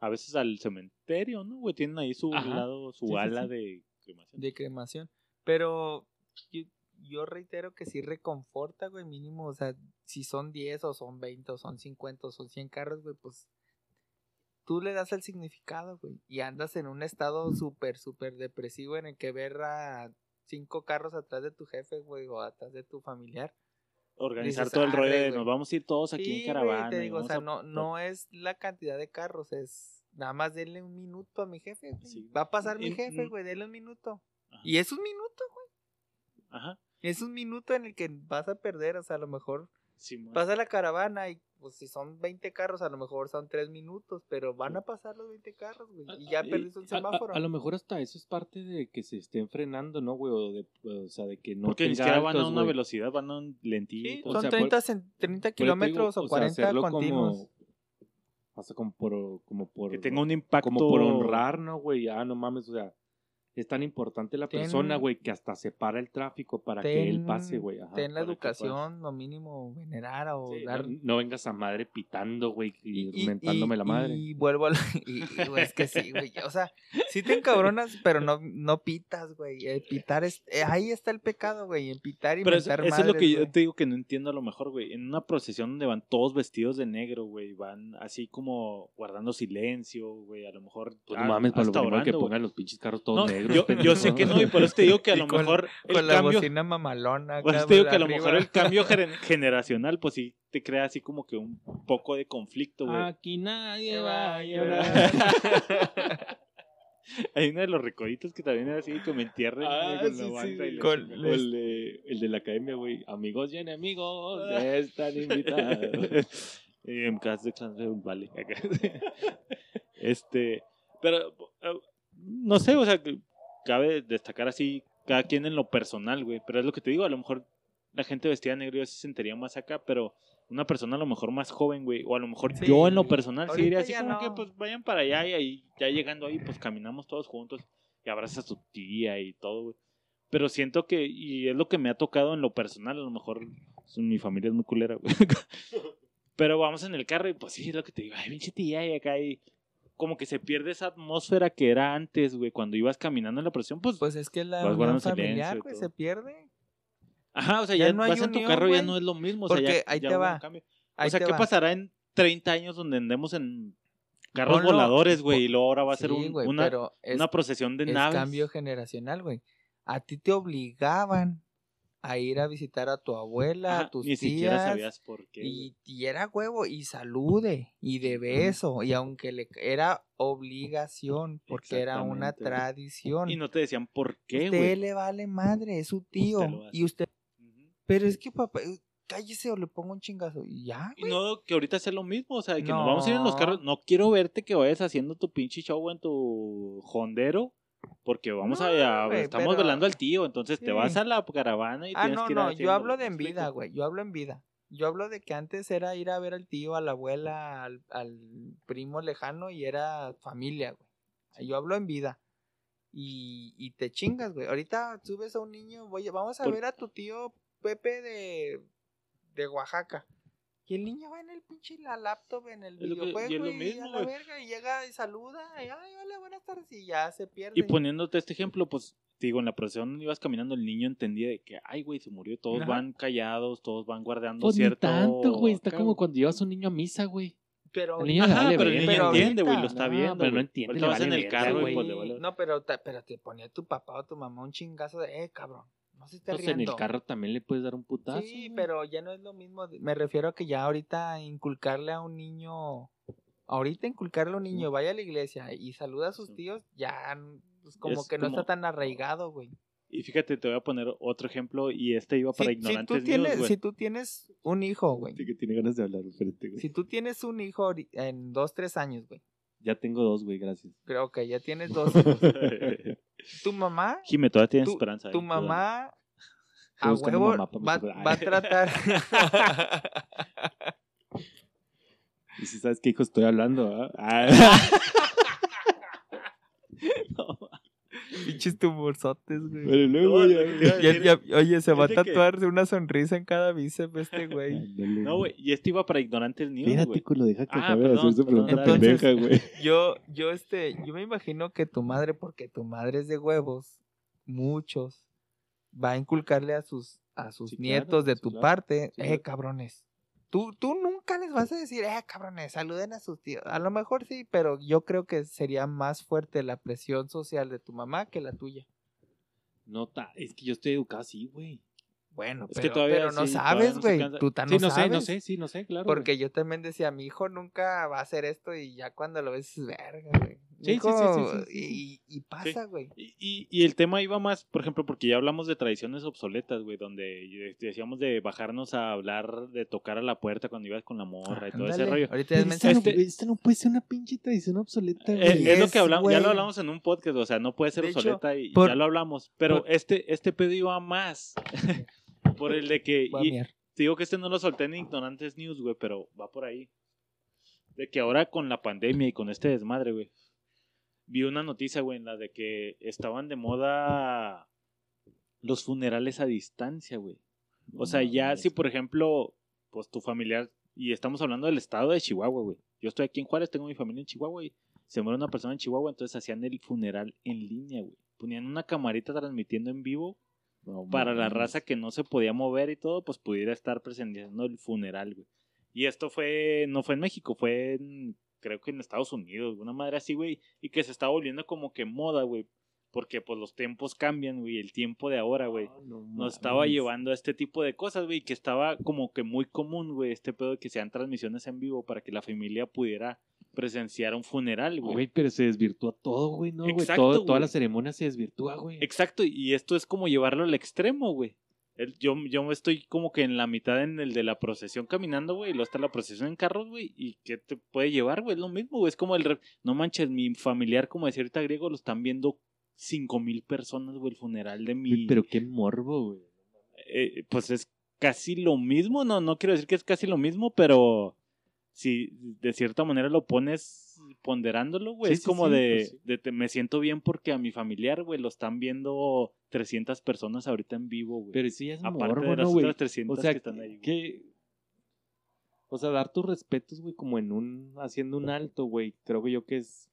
S1: A veces al cementerio, ¿no, güey? Tienen ahí su
S4: Ajá.
S1: lado, su
S4: Sí, sí,
S1: ala
S4: sí.
S1: de cremación.
S3: de cremación. Pero yo, yo reitero que sí reconforta, güey, mínimo, o sea, si son 10 o son 20 o son 50 o son 100 carros, güey, pues tú le das el significado, güey, y andas en un estado súper, súper depresivo en el que ver a cinco carros atrás de tu jefe, güey, o atrás de tu familiar.
S1: Organizar
S3: dices,
S1: todo el rollo
S3: "Arre,
S1: de
S3: güey".
S1: nos vamos a ir todos aquí
S3: Sí,
S1: en
S3: güey,
S1: caravana.
S3: te digo, o sea,
S1: a-
S3: no, no es la cantidad de carros, es nada más denle un minuto a mi jefe, güey.
S1: Sí.
S3: Va a pasar mi jefe,
S1: mm.
S3: güey, denle un minuto.
S1: Ajá.
S3: Y es un minuto,
S1: Ajá.
S3: Es un minuto en el que vas a perder, o sea, a lo mejor pasa la caravana y pues si son 20 carros, a lo mejor son 3 minutos, pero van a pasar los 20 carros, güey, y ya
S4: Ah,
S3: perdiste un
S4: a- a-
S3: semáforo.
S4: A, lo mejor hasta eso es parte de que se estén frenando, ¿no, güey? O, de, o sea, de que no
S1: Porque ni siquiera van a una
S4: güey.
S1: velocidad, van a un lentito.
S3: Sí,
S4: o
S3: son
S4: sea,
S3: 30, cen- 30
S4: Por eso te digo,
S3: kilómetros o
S4: sea,
S3: 40
S4: hacerlo
S3: continuos.
S4: Como, o sea, como por, como por,
S1: que tenga un impacto.
S4: como por honrar, ¿no, güey? Ah, no mames, o sea, Es tan importante la
S3: Ten-
S4: persona, güey, que hasta separa el tráfico para que él pase, güey.
S3: Ten la educación, lo mínimo, venerar o
S4: Sí,
S3: dar...
S4: no, no vengas a madre pitando, güey, y,
S3: y- y-
S4: mentándome la madre.
S3: Y vuelvo a la... y- y, güey, es que sí, güey. O sea, sí te encabronas, pero no, no pitas, güey. El pitar es... eh, ahí está el pecado, güey. En pitar y
S1: Pero eso,
S3: mentar
S1: eso es lo
S3: madres,
S1: que yo te digo que no entiendo a lo mejor, güey. En una procesión donde van todos vestidos de negro, güey, van así como guardando silencio, güey, a lo mejor.
S4: Pues no mames, para lo primero que
S1: orando,
S4: pongan los pinches carros todos
S1: No,
S4: negros.
S1: Yo, yo sé que no, y por eso te digo que a lo
S3: con-
S1: mejor el
S3: Con la
S1: cambio.
S3: bocina mamalona.
S1: Por eso te digo que a lo
S3: arriba.
S1: mejor el cambio gener- generacional, pues sí te crea así como que un poco de conflicto, güey.
S4: Aquí nadie va a llorar.
S1: Hay uno de los recoditos que también era así, que me entierren
S4: Ah,
S1: güey, con
S4: sí,
S1: la
S4: sí,
S1: banda y la
S3: con-
S1: chingada.
S4: O el de, el de la academia, güey. Amigos y enemigos están invitados.
S1: En caso de clan, vale. este, pero eh, no sé, o sea, que cabe destacar así cada quien en lo personal, güey. Pero es lo que te digo, a lo mejor la gente vestida de negro ya se sentiría más acá, pero una persona a lo mejor más joven, güey, o a lo mejor
S3: Sí.
S1: yo en lo personal sí diría así como
S3: no.
S1: que pues vayan para allá y ahí ya llegando ahí pues caminamos todos juntos y abrazas a tu tía y todo, güey. Pero siento que, y es lo que me ha tocado en lo personal, a lo mejor mi familia es muy culera, güey. Pero vamos en el carro y pues sí, es lo que te digo, ay, pinche tía, y acá y como que se pierde esa atmósfera que era antes, güey, cuando ibas caminando en la procesión, pues,
S3: Pues es que la unión familiar, güey, se pierde.
S1: ajá, o sea,
S3: ya
S1: ya,
S3: no hay
S1: vas en tu carro ya no es lo mismo, o sea,
S3: Porque
S1: ya,
S3: ahí
S1: ya
S3: te va. Ahí
S1: o sea, ¿qué
S3: va.
S1: pasará en 30 años donde andemos en carros
S3: Ponlo-
S1: voladores, güey, y luego ahora va a ser un-
S3: güey,
S1: una,
S3: pero es,
S1: una procesión de
S3: es
S1: naves?
S3: cambio generacional, güey. A ti te obligaban a ir a visitar a tu abuela,
S1: Ajá,
S3: a tus
S1: ni siquiera
S3: tías,
S1: sabías por qué.
S3: y, y era huevo, y salude, y de beso, y aunque le era obligación, porque era una tradición.
S1: Y no te decían por qué,
S3: usted
S1: güey.
S3: le vale madre, es su tío, y usted, pero es que papá, eh, cállese o le pongo un chingazo, y ya,
S1: Y no, que ahorita sea lo mismo, o sea, que nos
S3: No.
S1: vamos a ir en los carros. No quiero verte que vayas haciendo tu pinche show en tu hondero, porque vamos
S3: No,
S1: a, a-
S3: güey,
S1: estamos
S3: pero-
S1: velando al tío, entonces te vas a la caravana y
S3: Ah,
S1: tienes
S3: no,
S1: que ir
S3: no, yo
S1: haciendo,
S3: hablo de
S1: ¿me
S3: en vida, güey. Yo hablo en vida. Yo hablo de que antes era ir a ver al tío, a la abuela, al, al primo lejano y era familia, güey. Yo hablo en vida. Y, y te chingas, güey. Ahorita subes a un niño, voy, vamos a
S1: Por-
S3: ver a tu tío Pepe de, de Oaxaca. Y el niño va en el pinche la laptop, en el
S1: Es lo que- y
S3: videojuego
S1: lo
S3: y,
S1: mismo,
S3: a la
S1: güey.
S3: verga y llega y saluda y ay, hola, buenas tardes y ya se pierde.
S1: Y poniéndote este ejemplo, pues, te digo, en la procesión ibas caminando, el niño entendía de que, ay, güey, se murió, todos
S3: Ajá.
S1: van callados, todos van guardando
S4: Pues ni
S1: cierto...
S4: tanto, güey. Está como
S1: güey.
S4: cuando llevas a un niño a misa, güey.
S3: pero
S4: el niño
S1: Ajá,
S4: vale
S1: pero el niño
S3: güey.
S1: entiende, güey, lo está
S4: No,
S1: viendo.
S4: pero no
S1: güey.
S4: entiende, le vale
S1: en el carro
S4: güey.
S1: pues vale-
S3: No, pero, pero te ponía tu papá o tu mamá un chingazo de, eh, cabrón, no se esté
S4: Pues en
S3: riendo.
S4: el carro también le puedes dar un putazo.
S3: Sí,
S4: güey.
S3: pero ya no es lo mismo. Me refiero a que ya ahorita inculcarle a un niño, ahorita inculcarle a un niño, vaya a la iglesia y saluda a sus
S1: Sí.
S3: tíos, ya pues, como
S1: Es
S3: que no
S1: como-
S3: está tan arraigado, güey.
S1: Y fíjate, te voy a poner otro ejemplo, y este iba para
S3: Si, si
S1: ignorantes
S3: tú tienes,
S1: míos, güey.
S3: si tú tienes un hijo, güey.
S4: Sí que tiene ganas de hablar, espérate, güey.
S3: Si tú tienes un hijo en dos, tres años, güey.
S4: Ya tengo dos, güey, gracias.
S3: Creo que ya tienes dos hijos. tu mamá
S1: Jime, todavía tienes
S3: tu,
S1: esperanza.
S3: tu
S1: eh,
S3: mamá a huevo va, va a tratar
S4: Y si sabes qué hijo estoy hablando, ¿ah? Ah.
S3: pinches tumorzotes, güey.
S4: Pero luego,
S1: No, lo
S3: Ya- ya- oye, se va a
S1: Fíjate que-
S3: tatuar una sonrisa en cada bíceps este güey.
S1: No, güey, y este iba para ignorantes míos,
S4: Espérate,
S1: güey.
S4: culo, deja que
S1: Ah,
S4: acabe de hacer su pregunta
S3: perdón.
S4: pendeja, güey.
S3: Yo, yo, este, yo me imagino que tu madre, porque tu madre es de huevos, muchos, va a inculcarle a sus, a sus
S1: Sí, claro,
S3: nietos de
S1: sí,
S3: tu
S1: claro.
S3: parte,
S1: Sí,
S3: eh,
S1: claro.
S3: cabrones. Tú, tú nunca les vas a decir, eh, cabrones, saluden a sus tíos. A lo mejor sí, pero yo creo que sería más fuerte la presión social de tu mamá que la tuya.
S4: No, ta- es que yo estoy educado así, güey.
S3: Bueno,
S1: Es que
S3: pero,
S1: todavía
S3: pero no
S1: sí,
S3: sabes, güey. Tú tan
S4: Sí,
S3: no,
S4: no sé, no
S3: sabes.
S4: sé, sí, no sé, claro.
S3: Porque yo también decía, mi hijo nunca va a hacer esto y ya cuando lo ves, verga, güey.
S4: Sí, sí, sí, sí, sí, sí,
S3: Y, y pasa, güey.
S1: Y, y, y el tema iba más, por ejemplo, porque ya hablamos de tradiciones obsoletas, güey, donde decíamos de bajarnos a hablar, de tocar a la puerta cuando ibas con la morra y todo ese rollo.
S3: Ahorita ya es
S4: Pero esta,
S3: mensaje.
S4: no,
S1: Este-
S4: esta no puede ser una pinche tradición obsoleta,
S1: Eh,
S4: güey.
S1: es lo que hablamos, ya lo hablamos en un podcast, o sea, no puede ser
S3: De hecho,
S1: obsoleta y
S3: por-
S1: ya lo hablamos. Pero
S3: por-
S1: este, este pedo iba más por el de que, y- te digo que este no lo solté en Ignorantes News, güey, pero va por ahí. De que ahora con la pandemia y con este desmadre, güey. Vi una noticia, güey, en la de que estaban de moda los funerales a distancia, güey. O sea, ya si por ejemplo, pues tu familiar, y estamos hablando del estado de Chihuahua, güey. Yo estoy aquí en Juárez, tengo mi familia en Chihuahua y se muere una persona en Chihuahua, entonces hacían el funeral en línea, güey. Ponían una camarita transmitiendo en vivo
S4: No
S1: para la raza que no se podía mover y todo, pues pudiera estar presenciando el funeral, güey. Y esto fue, no fue en México, fue en, creo que en Estados Unidos, una madre así, güey, y que se está volviendo como que moda, güey, porque pues los tiempos cambian, güey, el tiempo de ahora, güey.
S4: Ah, no
S1: Nos estaba llevando a este tipo de cosas, güey, que estaba como que muy común, güey, este pedo de que sean transmisiones en vivo para que la familia pudiera presenciar un funeral, güey.
S4: Güey, pero se desvirtúa todo, güey, ¿no, güey?
S1: Exacto,
S4: Todo-
S1: güey.
S4: Toda la ceremonia se desvirtúa, güey.
S1: Exacto, y esto es como llevarlo al extremo, güey. El- Yo, yo estoy como que en la mitad en el de la procesión caminando, güey, y luego está la procesión en carros, güey, y ¿qué te puede llevar, güey? Es lo mismo, güey, es como el... re- No manches, mi familiar, como decía ahorita griego, lo están viendo cinco mil personas, güey, el funeral de mi...
S4: Pero qué morbo, güey.
S1: eh, pues es casi lo mismo, no, no quiero decir que es casi lo mismo, pero si de cierta manera lo pones ponderándolo, güey,
S4: Sí,
S1: es
S4: sí,
S1: como
S4: sí,
S1: de,
S4: pues sí.
S1: de te- me siento bien porque a mi familiar, güey, lo están viendo 300 personas ahorita en vivo, güey.
S4: Pero ya es
S1: Aparte
S4: morbo,
S1: de las
S4: ¿no, güey?
S1: otras 300
S4: O sea,
S1: que están ahí,
S4: que... O sea, dar tus respetos, güey, como en un... Haciendo un alto, güey. Creo que yo que es...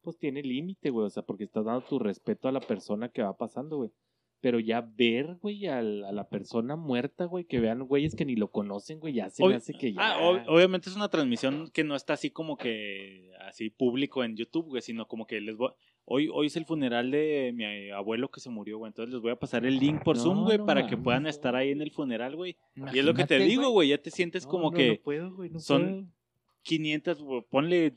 S4: Pues tiene límite, güey. O sea, porque estás dando tu respeto a la persona que va pasando, güey. Pero ya ver, güey, al- a, la persona muerta, güey, que vean güeyes que ni lo conocen, güey, ya se me
S1: Obvi-
S4: hace que ya...
S1: Ah, ob- obviamente es una transmisión que no está así como que así público en YouTube, güey, sino como que les voy hoy hoy es el funeral de mi abuelo que se murió, güey, entonces les voy a pasar el link por
S4: No,
S1: Zoom, güey,
S4: no
S1: para que puedan estar ahí en el funeral, güey. Y es lo que te digo, güey, ya te sientes como que
S4: No puedo,
S1: son-
S4: puedo.
S1: 500, güey, ponle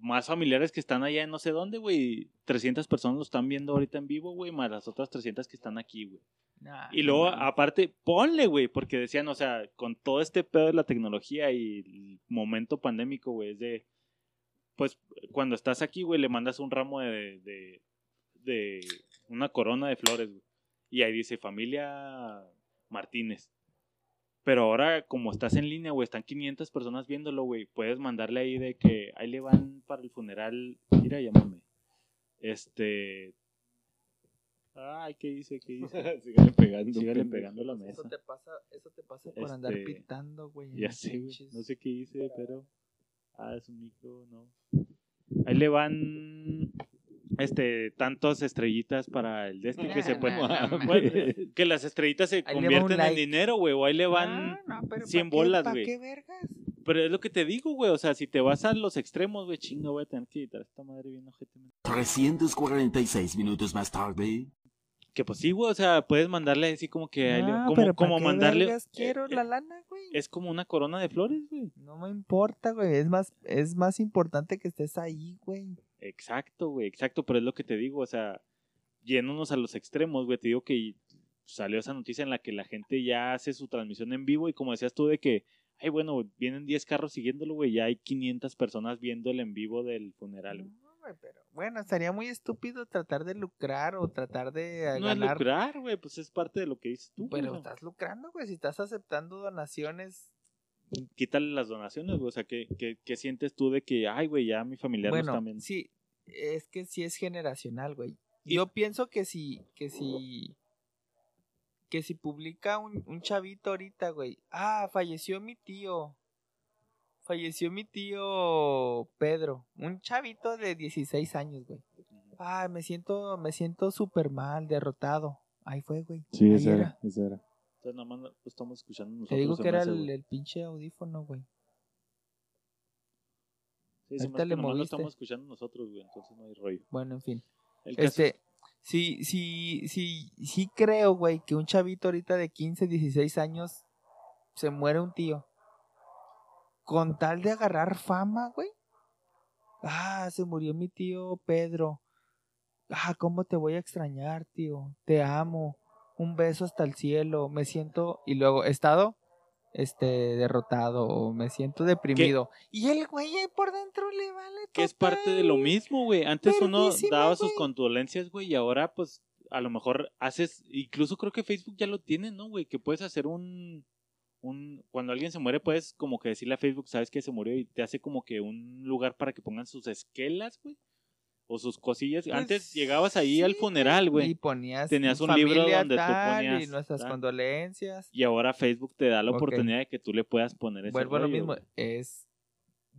S1: más familiares que están allá en no sé dónde, güey. 300 personas lo están viendo ahorita en vivo, güey, más las otras 300 que están aquí, güey.
S3: Nah,
S1: Y luego, aparte, ponle, güey, porque decían, o sea, con todo este pedo de la tecnología y el momento pandémico, güey, es de, pues, cuando estás aquí, güey, le mandas un ramo de, de, de una corona de flores, güey. Y ahí dice, familia Martínez. Pero ahora, como estás en línea, güey, están 500 personas viéndolo, güey, puedes mandarle ahí de que ahí le van para el funeral, mira, llámame. Este... Ay, ¿qué hice? ¿Qué hice?
S4: Sígale pegando.
S1: Sígale pegando la mesa.
S3: Eso te pasa, eso te pasa por andar
S1: Este,
S3: pitando, güey.
S1: Ya sé, güey. No sé qué hice, pero. Ah, es un micro, no. Ahí le van. Este, tantas estrellitas para el de este que se
S3: Nah,
S1: puede.
S3: nah,
S1: Bueno, que las estrellitas se
S3: Ahí
S1: convierten
S3: like.
S1: en dinero, güey. O ahí le van.
S3: No, pero
S1: 100
S3: ¿pa' qué-
S1: bolas, güey.
S3: qué vergas?
S1: Pero es lo que te digo, güey. O sea, si te vas a los extremos, güey, chinga, voy a tener que editar esta madre bien ojete.
S5: 346 minutos más tarde.
S1: Que pues sí, güey. O sea, puedes mandarle así como que. ahí le- como
S3: pero ¿pa'
S1: como mandarle.
S3: vergas quiero
S1: eh,
S3: la lana, güey.
S1: Es como una corona de flores, güey.
S3: No me importa, güey. Es más, es más importante que estés ahí, güey.
S1: Exacto, güey, exacto, pero es lo que te digo, o sea, yéndonos a los extremos, güey, te digo que salió esa noticia en la que la gente ya hace su transmisión en vivo y como decías tú de que, ay, bueno, vienen 10 carros siguiéndolo, güey, ya hay 500 personas viendo el en vivo del funeral. güey.
S3: No, güey, pero bueno, estaría muy estúpido tratar de lucrar o tratar de
S1: No
S3: ganar.
S1: lucrar, güey, pues es parte de lo que dices tú,
S3: pero estás lucrando, güey. Si estás aceptando donaciones.
S1: quítale las donaciones, güey, o sea, ¿qué, qué, qué sientes tú de que, ay, güey, ya mi familiar no está viendo?
S3: sí, es que sí es generacional, güey. Yo pienso que si, que si, que si publica un, un chavito ahorita, güey, ah, falleció mi tío, falleció mi tío Pedro, un chavito de 16 años, güey. Ah, me siento, me siento súper mal, derrotado. Ahí fue, güey.
S4: Sí,
S3: Ahí
S4: esa
S3: era.
S4: esa era.
S1: Entonces nada más lo estamos escuchando nosotros.
S3: Te digo que era el, el pinche audífono, güey.
S1: Sí,
S3: ahorita le
S1: nomás lo
S3: moviste.
S1: estamos escuchando nosotros, güey, entonces no hay rollo.
S3: Bueno, en fin.
S1: El caso-
S3: Este, sí, sí, sí, sí creo, güey, que un chavito ahorita de 15, 16 años se muere un tío. Con tal de agarrar fama, güey. Ah, se murió mi tío Pedro. Ah, cómo te voy a extrañar, tío. Te amo. Un beso hasta el cielo. Me siento y luego estado este derrotado o me siento deprimido. Y el güey ahí por dentro le vale
S1: que es parte de lo mismo, güey. Antes uno daba sus condolencias, güey, y ahora, pues, a lo mejor haces, incluso creo que Facebook ya lo tiene, ¿no, güey? Que puedes hacer un, un, cuando alguien se muere, puedes como que decirle a Facebook, sabes que se murió y te hace como que un lugar para que pongan sus esquelas, güey. O sus cosillas.
S3: Pues,
S1: Antes llegabas ahí al funeral,
S3: Y
S1: güey.
S3: ponías.
S1: Tenías un libro donde tú ponías
S3: Y nuestras
S1: tal.
S3: condolencias.
S1: Y ahora Facebook te da la oportunidad de que tú le puedas poner ese
S3: Vuelvo a lo mismo. Es.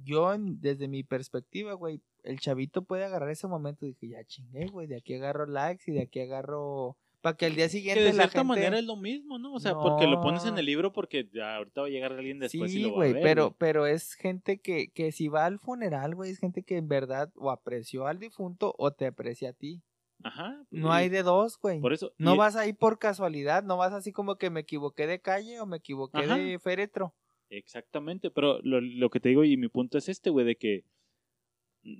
S3: Yo, desde mi perspectiva, güey, el chavito puede agarrar ese momento. Dije, ya chingué, güey. De aquí agarro likes y de aquí agarro. Para que al día
S1: Que
S3: siguiente
S1: de
S3: la
S1: cierta
S3: gente.
S1: manera es lo mismo, ¿no? O sea, porque lo pones en el libro porque ya ahorita va a llegar alguien después y
S3: Sí,
S1: lo va a ver.
S3: pero,
S1: güey.
S3: pero es gente que, que si va al funeral, güey, es gente que en verdad o apreció al difunto o te aprecia a ti.
S1: Ajá.
S3: No
S1: y
S3: hay de dos, güey.
S1: Por eso.
S3: No
S1: y-
S3: vas ahí por casualidad, no vas así como que me equivoqué de calle o me equivoqué
S1: Ajá.
S3: de féretro.
S1: Exactamente, pero lo, lo que te digo y mi punto es este, güey, de que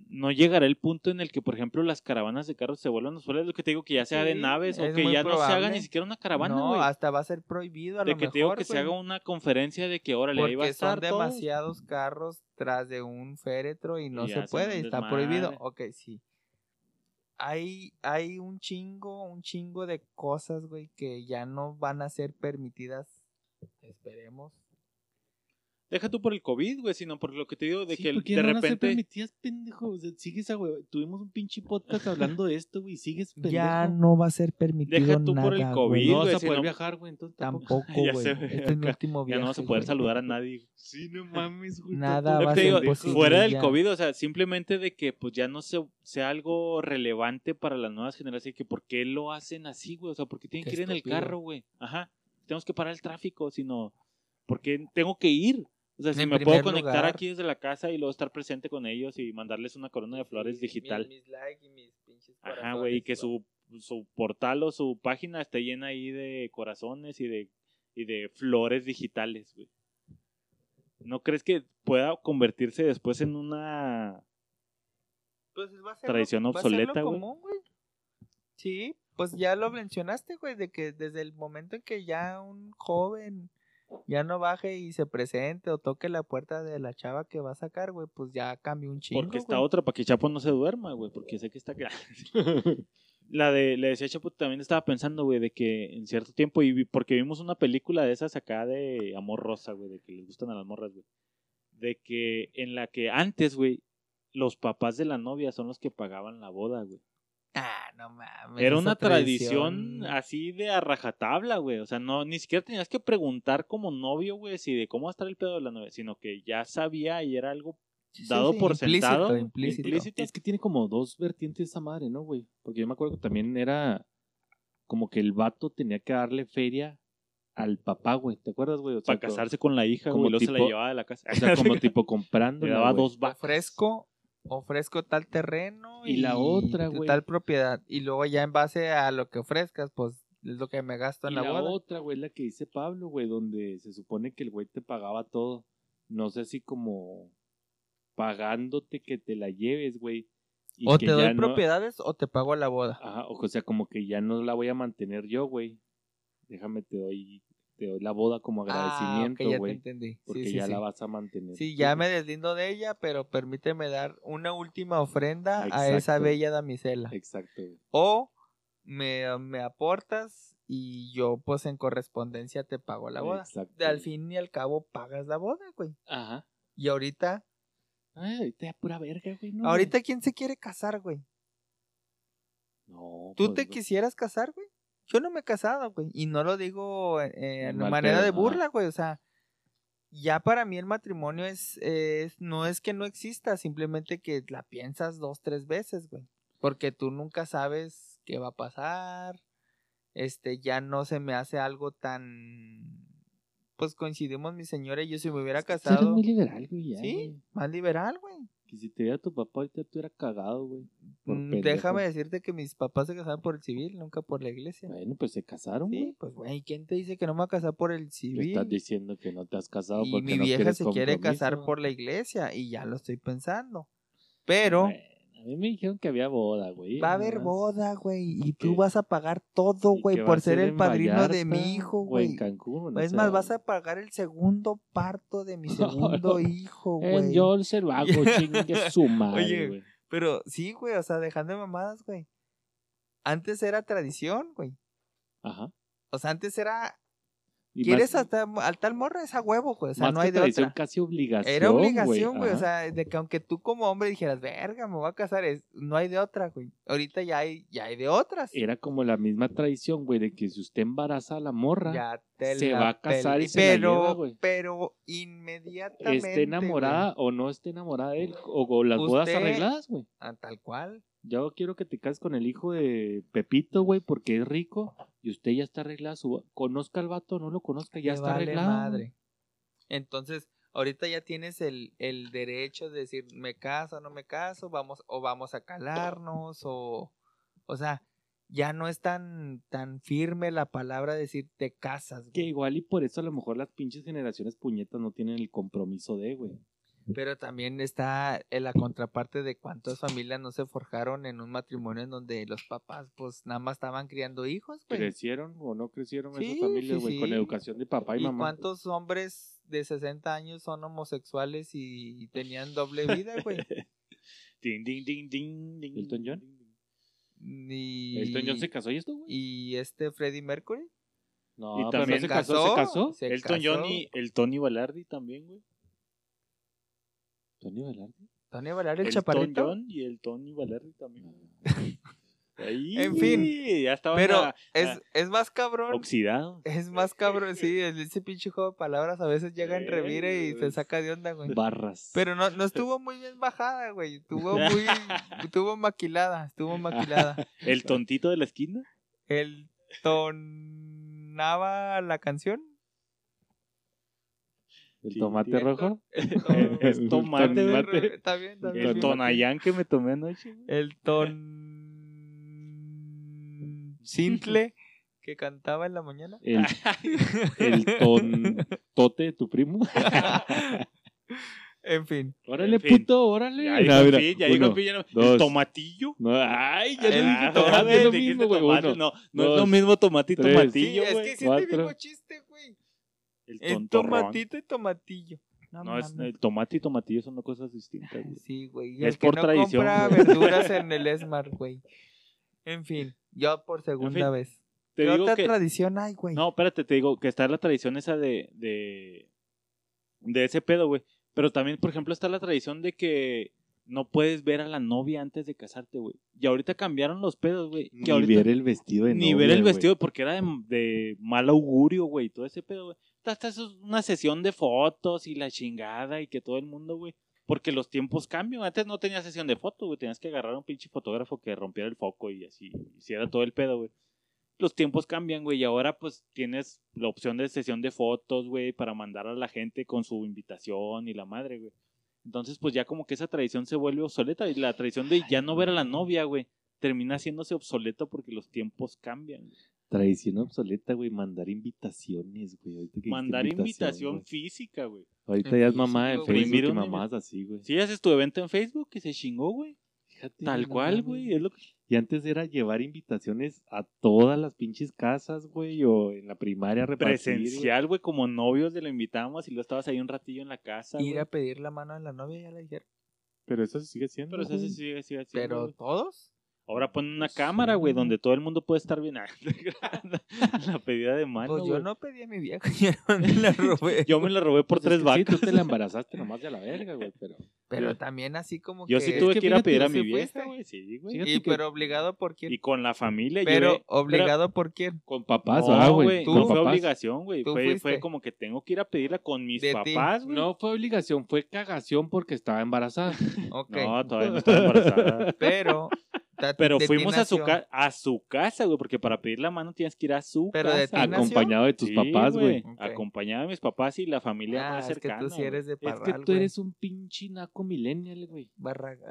S1: no llegará el punto en el que, por ejemplo, las caravanas de carros se vuelvan usuales. Lo que te digo que ya sea de naves o que ya no se haga ni siquiera una caravana,
S3: no,
S1: güey.
S3: hasta va a ser prohibido a
S1: De
S3: lo
S1: que
S3: mejor,
S1: te digo que se
S3: güey,
S1: haga una conferencia de que, órale, ahí va a
S3: Porque son
S1: estar todo.
S3: demasiados carros tras de un féretro y no
S1: Y
S3: se puede, está prohibido. Ok, sí. Hay, hay un chingo, un chingo de cosas, güey, que ya no van a ser permitidas. Esperemos.
S1: Deja tú por el COVID, güey, sino por lo que te digo de
S4: Sí,
S1: que el-
S4: porque
S1: de
S4: no
S1: repente...
S4: permitidas, pendejo. O sea, sigues a güey. Tuvimos un pinche podcast hablando de esto, güey. Sigues pendejo.
S3: Ya no va a ser permitido
S1: Deja tú por el
S3: nada,
S1: COVID,
S3: güey.
S4: No vas a poder
S1: no-
S4: viajar, güey. Entonces tampoco.
S3: Tampoco,
S1: Ya
S3: güey.
S1: sé,
S3: Este es mi último
S1: Ya
S3: viaje.
S1: no vamos a poder
S3: güey.
S1: saludar a nadie.
S4: Sí, no mames, güey.
S3: Nada va
S1: que
S3: a ser posible
S1: fuera del
S3: ya.
S1: COVID, o sea, simplemente de que pues ya no se, sea algo relevante para las nuevas generaciones, que por qué lo hacen así, güey, o sea, por qué tienen
S3: Qué
S1: que ir en el carro, güey, ajá, tenemos que parar el tráfico, sino, ¿por qué tengo que ir? O sea, si me puedo conectar
S3: lugar.
S1: aquí desde la casa y luego estar presente con ellos y mandarles una corona de flores digital.
S3: Mis, likes y mis pinches
S1: Ajá, güey, y que su, su portal o su página esté llena ahí de corazones y de, y de flores digitales, güey. ¿No crees que pueda convertirse después en una...
S3: Pues va a ser lo-
S1: Tradición
S3: lo
S1: obsoleta, güey.
S3: Sí, pues ya lo mencionaste, güey, de que desde el momento en que ya un joven ya no baje y se presente o toque la puerta de la chava que va a sacar, güey, pues ya cambió un chingo,
S1: Porque está
S3: güey.
S1: otra, para que Chapo no se duerma, güey, porque sé que está. La de, le decía a Chapo, también estaba pensando, güey, de que en cierto tiempo, y porque vimos una película de esas acá de amor rosa, güey, de que les gustan a las morras, güey. De que en la que antes, güey, los papás de la novia son los que pagaban la boda, güey.
S3: Ah, no mames.
S1: Era una tradición
S3: tradición
S1: así de a rajatabla, güey. O sea, no, ni siquiera tenías que preguntar como novio, güey, si de cómo va a estar el pedo de la novia, sino que ya sabía y era algo
S3: sí,
S1: dado
S3: sí,
S1: por
S3: implícito,
S1: sentado.
S3: implícito.
S1: implícito.
S4: Es que tiene como dos vertientes esa madre, ¿no, güey? Porque yo me acuerdo que también era como que el vato tenía que darle feria al papá, güey. ¿Te acuerdas, güey? O sea,
S1: para casarse con la hija,
S4: como
S1: güey, y luego se la
S4: tipo-
S1: llevaba de la casa.
S4: O sea, como tipo comprando.
S1: Le daba dos vacas.
S3: Ofrezco, ofrezco tal terreno
S4: Y la otra, güey.
S3: tal propiedad. Y luego ya en base a lo que ofrezcas, pues es lo que me gasto en
S4: Y
S3: la,
S4: la,
S3: boda.
S4: otra, güey, es la que dice Pablo, güey, donde se supone que el güey te pagaba todo. No sé si como pagándote que te la lleves, güey.
S3: O te doy
S4: no-
S3: propiedades o te pago la boda.
S4: Ajá, o sea, como que ya no la voy a mantener yo, güey. Déjame, te doy, te doy la boda como
S3: Ah,
S4: agradecimiento,
S3: ya te
S4: güey.
S3: entendí.
S4: Porque
S3: sí,
S4: ya
S3: sí.
S4: la vas a mantener.
S3: Sí, ya me deslindo de ella, pero permíteme dar una última ofrenda a esa bella damisela.
S4: Exacto, güey.
S3: O me, me aportas y yo, pues en correspondencia, te pago la boda.
S4: Exacto,
S3: De al
S4: güey.
S3: fin y al cabo, pagas la boda, güey.
S4: Ajá.
S3: Y ahorita,
S4: Ay, ahorita ya pura verga, güey. ¿no?
S3: ahorita, ¿quién se quiere casar, güey?
S4: No.
S3: ¿Tú
S4: pues,
S3: te quisieras casar, güey? Yo no me he casado, güey. Y no lo digo eh, en manera de burla, güey. O sea, ya para mí el matrimonio es, es, no es que no exista, simplemente que la piensas dos, tres veces, güey. Porque tú nunca sabes qué va a pasar. Este, ya no se me hace algo tan... Pues coincidimos mi señora y yo si me hubiera
S4: eres
S3: casado...
S4: muy liberal, güey. ya,
S3: Sí,
S4: güey.
S3: más liberal, güey.
S4: Que si te viera tu papá, ahorita tú eras cagado, güey.
S3: Mm. Déjame decirte que mis papás se casaron por el civil, nunca por la iglesia.
S4: Bueno, pues se casaron,
S3: Sí,
S4: güey.
S3: pues güey, ¿quién te dice que no me voy a casar por el civil?
S4: estás diciendo que no te has casado
S3: y
S4: porque
S3: mi vieja se quiere casar por la iglesia y ya lo estoy pensando. Pero
S4: Bueno, mí me dijeron que había boda, güey.
S3: va a haber boda, güey, y, tú vas a pagar todo, güey, por ser el padrino de mi hijo, güey.
S4: en Cancún. no
S3: Es más, vas a pagar el segundo parto de mi segundo
S4: No,
S3: hijo,
S4: Eh,
S3: güey.
S4: yo se lo hago, chingue su madre,
S3: Oye,
S4: güey.
S3: Pero sí, güey, o sea, dejando de mamadas, güey. Antes era tradición, güey.
S4: Ajá.
S3: O sea, antes era
S4: Y
S3: ¿Quieres
S4: más-
S3: hasta al tal morra? Es a huevo, güey. O sea,
S4: más
S3: no
S4: que
S3: hay de otra.
S4: casi obligación.
S3: Era obligación, güey. O sea, de que aunque tú como hombre dijeras, verga, me voy a casar, es, no hay de otra, güey. Ahorita ya hay, ya hay de otras.
S4: Era como la misma tradición, güey, de que si usted embaraza a la morra,
S3: Ya
S4: se
S3: la
S4: va a casar y se la
S3: pero,
S4: lleva, güey.
S3: Pero inmediatamente.
S4: esté enamorada o no esté enamorada de él, o, o las bodas arregladas, güey.
S3: güey. Ah, tal cual.
S4: Yo quiero que te cases con el hijo de Pepito, güey, porque es rico y usted ya está arreglada. Su... Conozca al vato, no lo conozca, ya
S3: Te
S4: está
S3: vale
S4: arreglado.
S3: madre. Entonces, ahorita ya tienes el, el derecho de decir, me caso, no me caso, vamos, o vamos a calarnos, o, o sea, ya no es tan, tan firme la palabra de decir te casas,
S4: Que
S3: güey.
S4: igual y por eso a lo mejor las pinches generaciones puñetas no tienen el compromiso de, güey.
S3: Pero también está en la contraparte de cuántas familias no se forjaron en un matrimonio en donde los papás, pues, nada más estaban criando hijos, güey.
S4: ¿Crecieron o no crecieron
S3: Sí,
S4: esas familias,
S3: sí,
S4: güey? Con
S3: sí.
S4: educación de papá y,
S3: ¿Y
S4: mamá.
S3: cuántos hombres de 60 años son homosexuales y tenían doble vida, güey?
S1: Ding, ding, ding, ding, ding.
S4: ¿Elton John?
S3: Y,
S4: ¿Elton John se casó y esto, güey?
S3: y este Freddie Mercury.
S4: No,
S1: Y también
S4: se
S3: se
S4: casó, se
S3: casó. Se
S1: Elton
S3: casó.
S1: John y el Tony Balardi también, güey.
S4: Tony Velarde.
S3: Tony Valar, el
S1: Elton
S3: chaparrito.
S1: John y el Tony Balardi también. Ahí,
S3: En fin,
S1: ya estaban
S3: Pero
S1: a-
S3: es,
S1: a-
S3: es más cabrón.
S1: oxidados.
S3: Es más cabrón, sí, el- ese pinche juego de palabras a veces llega en revire y se saca de onda, güey.
S4: Barras.
S3: Pero no, no estuvo muy bien bajada, güey. Estuvo muy, estuvo maquilada, estuvo maquilada.
S1: El tontito de la esquina.
S3: El tonaba la canción.
S4: ¿El tomate rojo?
S3: El
S1: Es tomate.
S4: Tomate.
S3: Está bien, está bien.
S1: El tonayán que me tomé anoche.
S3: El ton... Simple que cantaba en la mañana.
S4: El, el ton tote de tu primo.
S3: En fin.
S4: órale,
S1: En fin.
S4: puto, órale.
S1: Ya dijo
S4: No,
S1: el
S4: mira,
S1: fin, ya el
S4: uno,
S1: no-
S4: dos.
S1: El tomatillo.
S4: No, ay, ya
S3: El
S4: no dije
S1: Ah,
S4: tomate, es lo mismo, güey.
S1: No, no es
S4: dos,
S1: lo mismo tomate y
S4: tres.
S1: tomatillo,
S3: Sí, es que es el mismo chiste, güey.
S1: El
S3: tomatito y tomatillo. No,
S1: No, es, el tomate y tomatillo son dos cosas distintas. güey.
S3: Sí, güey.
S1: Es
S3: el que
S1: por
S3: no
S1: tradición,
S3: compra
S1: güey.
S3: verduras en el Esmar, güey. En fin, yo por segunda
S1: fin,
S3: vez.
S1: Te
S3: ¿Qué
S1: digo
S3: otra
S1: que...
S3: tradición hay, güey?
S1: No, espérate, te digo que está la tradición esa de, de, de ese pedo, güey. Pero también, por ejemplo, está la tradición de que no puedes ver a la novia antes de casarte, güey. Y ahorita cambiaron los pedos, güey.
S4: Ni
S1: ahorita
S4: ver el vestido de
S1: ni
S4: novia,
S1: ver el vestido porque era de, de mal augurio, güey. Todo ese pedo, güey. Hasta una sesión de fotos y la chingada y que todo el mundo, güey. Porque los tiempos cambian. Antes no tenías sesión de fotos, güey. Tenías que agarrar a un pinche fotógrafo que rompiera el foco y así hiciera todo el pedo, güey. Los tiempos cambian, güey. Y ahora, pues, tienes la opción de sesión de fotos, güey, para mandar a la gente con su invitación y la madre, güey. Entonces, pues ya como que esa tradición se vuelve obsoleta. Y la tradición de ya no ver a la novia, güey, termina haciéndose obsoleto porque los tiempos cambian.
S4: Tradición obsoleta, güey. Mandar invitaciones, güey. Ahorita que dijiste
S1: Mandar invitación
S4: güey.
S1: física, güey.
S4: Ahorita
S3: En
S4: ya es mamá
S3: güey.
S4: Facebook y mamás así, güey.
S1: Si haces tu evento en Facebook, que se chingó, güey.
S4: Fíjate,
S1: Tal cual, güey. Es lo que...
S4: Y antes era llevar invitaciones a todas las pinches casas, güey, o en la primaria repartir.
S1: Presencial, güey, como novios de lo invitábamos y luego estabas ahí un ratillo en la casa,
S3: Ir
S1: güey.
S3: a pedir la mano a la novia, ya le dijeron.
S4: Pero eso se sigue siendo,
S1: Pero eso sí sigue, sigue haciendo,
S3: Pero todos.
S1: Ahora ponen una
S4: Sí,
S1: cámara, güey, donde todo el mundo puede estar bien. la pedida de mano,
S3: Pues yo
S1: güey.
S3: no pedí a mi vieja, yo no me la robé.
S1: Yo me la robé por
S4: Pues es
S1: tres
S4: que
S1: vacas.
S4: Sí, tú te la embarazaste nomás de a la verga, güey, pero...
S3: Pero también así como
S1: Yo
S3: que...
S1: sí
S4: Es
S1: tuve
S4: que
S1: que ir a pedir a mi
S3: sí
S1: vieja, güey. Sí, güey.
S3: Y
S4: que-
S3: pero obligado por quién.
S1: Y con la familia.
S3: Pero
S1: llevé-
S3: obligado por quién.
S4: Con papás,
S1: no,
S4: ah,
S1: güey. No fue
S4: papás.
S1: obligación, güey. Fue,
S3: fuiste.
S1: fue como que tengo que ir a pedirla con mis
S3: De
S1: papás, güey.
S4: No fue obligación, fue cagación porque estaba embarazada.
S3: Ok.
S1: No, todavía no estaba embarazada.
S3: Pero...
S1: Pero fuimos a su, ca- a su casa, güey, porque para pedir la mano tienes que ir a su
S3: Pero
S1: casa.
S4: Acompañado de tus
S1: Sí,
S4: papás, güey.
S1: Acompañado de mis papás y la familia
S3: Ah,
S1: más
S3: es que
S1: cercana.
S3: tú sí eres de
S4: Es que tú eres un pinche naco millennial, güey.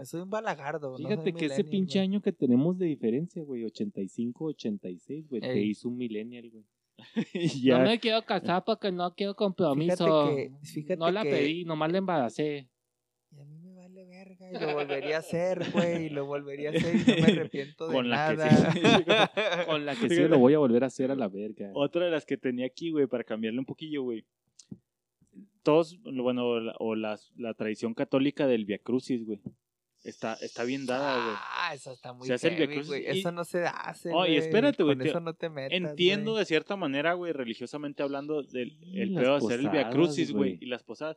S3: Soy un balagardo.
S4: Fíjate que ese pinche año que tenemos de diferencia, güey, 85, 86, güey, te hizo un millennial, güey.
S1: Ya,
S4: No me quiero casar porque no quiero compromiso.
S3: Fíjate que- fíjate
S4: no la
S3: que-
S4: pedí, nomás la embaracé.
S3: Y a mí verga y lo volvería a hacer, güey. Y lo volvería a hacer y no me arrepiento de
S1: Con la que
S3: nada.
S1: sí.
S4: Con la que sí lo voy a volver a hacer a la verga.
S1: Otra de las que tenía aquí, güey, para cambiarle un poquillo, güey. Todos, bueno, la- o las- la, tradición católica del Via Crucis, güey. está, está bien dada, güey.
S3: Ah, eso está muy
S1: Se hace el
S3: heavy,
S1: Via Crucis
S3: güey. Eso no se hace,
S1: Oh, y
S3: güey.
S1: espérate, güey,
S3: eso no te metas,
S1: Entiendo
S3: güey.
S1: de cierta manera, güey, religiosamente hablando, del el pedo de hacer el Via Crucis, güey,
S4: güey.
S1: y las posadas.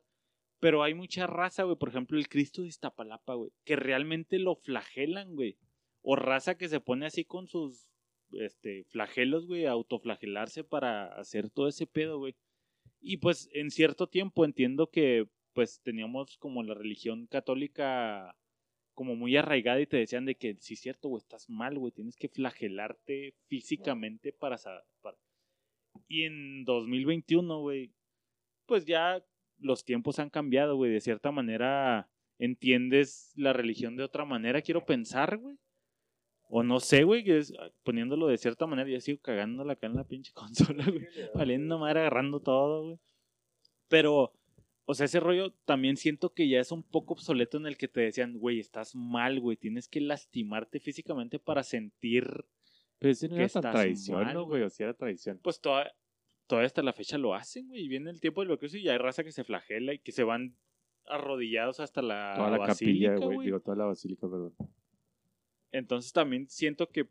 S1: Pero hay mucha raza, güey, por ejemplo, el Cristo de Iztapalapa, güey, que realmente lo flagelan, güey. O raza que se pone así con sus este, flagelos, güey, autoflagelarse para hacer todo ese pedo, güey. Y pues en cierto tiempo entiendo que pues teníamos como la religión católica como muy arraigada y te decían de que sí es cierto, güey, estás mal, güey, tienes que flagelarte físicamente para, para... Y en 2021, güey, pues ya los tiempos han cambiado, güey, de cierta manera entiendes la religión de otra manera, quiero pensar, güey. O no sé, güey, que es, poniéndolo de cierta manera, yo sigo cagándola acá en la pinche consola, güey. Valiendo madre, agarrando todo, güey. Pero, o sea, ese rollo también siento que ya es un poco obsoleto en el que te decían, güey, estás mal, güey, tienes que lastimarte físicamente para sentir,
S4: Pero ese no
S1: que
S4: era tan
S1: estás
S4: tradición,
S1: mal,
S4: ¿no, güey? O sea, era tradición.
S1: pues toda, todavía hasta la fecha lo hacen, güey, y viene el tiempo de lo que y ya hay raza que se flagela y que se van arrodillados hasta la,
S4: Toda la
S1: basílica,
S4: capilla, güey. Digo, toda la basílica, perdón.
S1: Entonces también siento que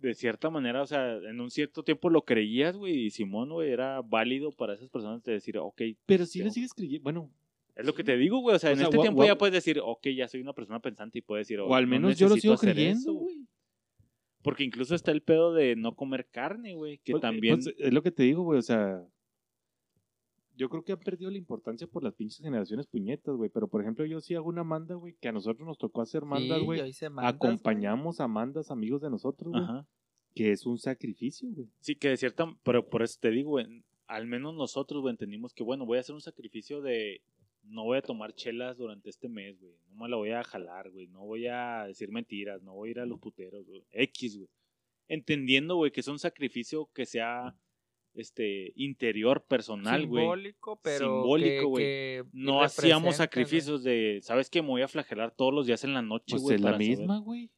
S1: de cierta manera, o sea, en un cierto tiempo lo creías, güey, y Simón, güey, era válido para esas personas de decir, ok,
S4: Pero sí
S1: Tengo-
S4: le sigues creyendo. Bueno,
S1: es lo que te digo, güey, o sea,
S4: O
S1: en
S4: sea,
S1: este tiempo ya puedes decir, ok, ya soy una persona pensante y puedes decir,
S4: o
S1: "Oh,
S4: al
S1: no
S4: menos yo lo sigo creyendo, güey.
S1: Porque incluso está el pedo de no comer carne, güey, que
S4: Pues,
S1: también...
S4: pues, es lo que te digo, güey. O sea, yo creo que han perdido la importancia por las pinches generaciones puñetas, güey. Pero por ejemplo, yo sí hago una manda, güey, que a nosotros nos tocó hacer mandas,
S3: Sí,
S4: güey.
S3: yo hice mandas, güey.
S4: Acompañamos a mandas, amigos de nosotros, güey.
S1: Ajá.
S4: Que es un sacrificio, güey.
S1: Sí, que de cierta, pero por eso te digo, güey, al menos nosotros, güey, entendimos que, bueno, voy a hacer un sacrificio de, no voy a tomar chelas durante este mes, güey, no me la voy a jalar, güey, no voy a decir mentiras, no voy a ir a los puteros, güey, X, güey. Entendiendo, güey, que es un sacrificio que sea, este, interior, personal, güey.
S3: Simbólico, pero
S1: Simbólico,
S3: que-
S1: güey. No hacíamos sacrificios de, ¿sabes qué? Me voy a flagelar todos los días en la noche,
S4: Pues
S1: güey.
S4: es la
S1: para saber".
S4: misma, güey.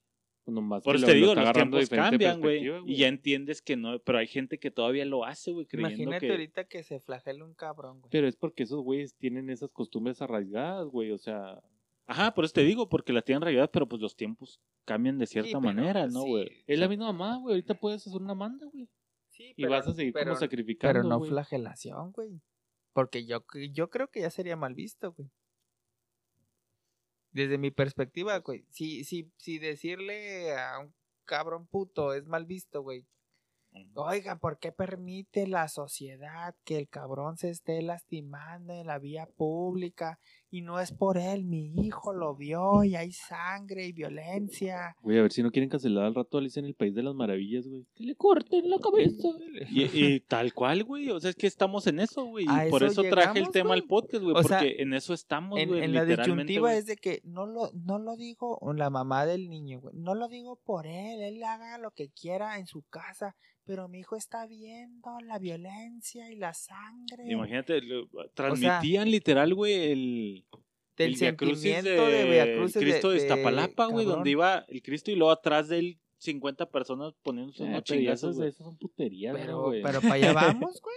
S4: Pues nomás
S1: Por eso te
S4: lo
S1: digo, los tiempos cambian, güey. Y ya entiendes que no, pero hay gente que todavía lo hace, güey, creyendo
S3: Imagínate
S1: que...
S3: ahorita que se flagele un cabrón, güey.
S4: Pero es porque esos güeyes tienen esas costumbres arraigadas, güey. O sea,
S1: Ajá, por eso te digo, porque la tienen rayadas, pero pues los tiempos cambian de cierta
S3: Sí, pero,
S1: manera, ¿no,
S3: sí,
S1: güey?
S4: es la misma mamá, güey. Ahorita puedes hacer una manda, güey.
S3: Sí,
S4: Y
S3: pero-
S4: vas a seguir
S3: pero-
S4: como sacrificando,
S3: Pero no flagelación, güey. Porque yo, yo creo que ya sería mal visto, güey. Desde mi perspectiva, güey. Si, si, si decirle a un cabrón puto es mal visto, güey. Oiga, ¿por qué permite la sociedad que el cabrón se esté lastimando en la vía pública? Y no es por él, mi hijo lo vio y hay sangre y violencia.
S4: Güey, a ver si no quieren cancelar al rato Alicia en el País de las Maravillas, güey. Que le corten la cabeza.
S1: Y, y tal cual, güey. O sea, es que estamos en eso, güey. Y por
S3: eso
S1: eso traje el tema
S3: güey.
S1: al podcast, güey.
S3: O
S1: Porque
S3: sea,
S1: en eso estamos,
S3: En,
S1: güey.
S3: en la disyuntiva
S1: güey.
S3: es de que no lo, no lo digo la mamá del niño, güey. No lo digo por él, él haga lo que quiera en su casa, pero mi hijo está viendo la violencia y la sangre.
S1: Imagínate, lo- transmitían literal, güey, el,
S3: del
S1: el
S3: sentimiento
S1: de,
S3: de, Viacrucis
S1: Cristo de,
S3: de-
S1: Iztapalapa, güey, donde iba el Cristo y luego atrás de él 50 personas poniéndose
S4: Eh,
S1: unos chingazos,
S4: esas, son puterías, ¿no,
S3: Pero,
S4: güey?
S3: pero para allá vamos, güey.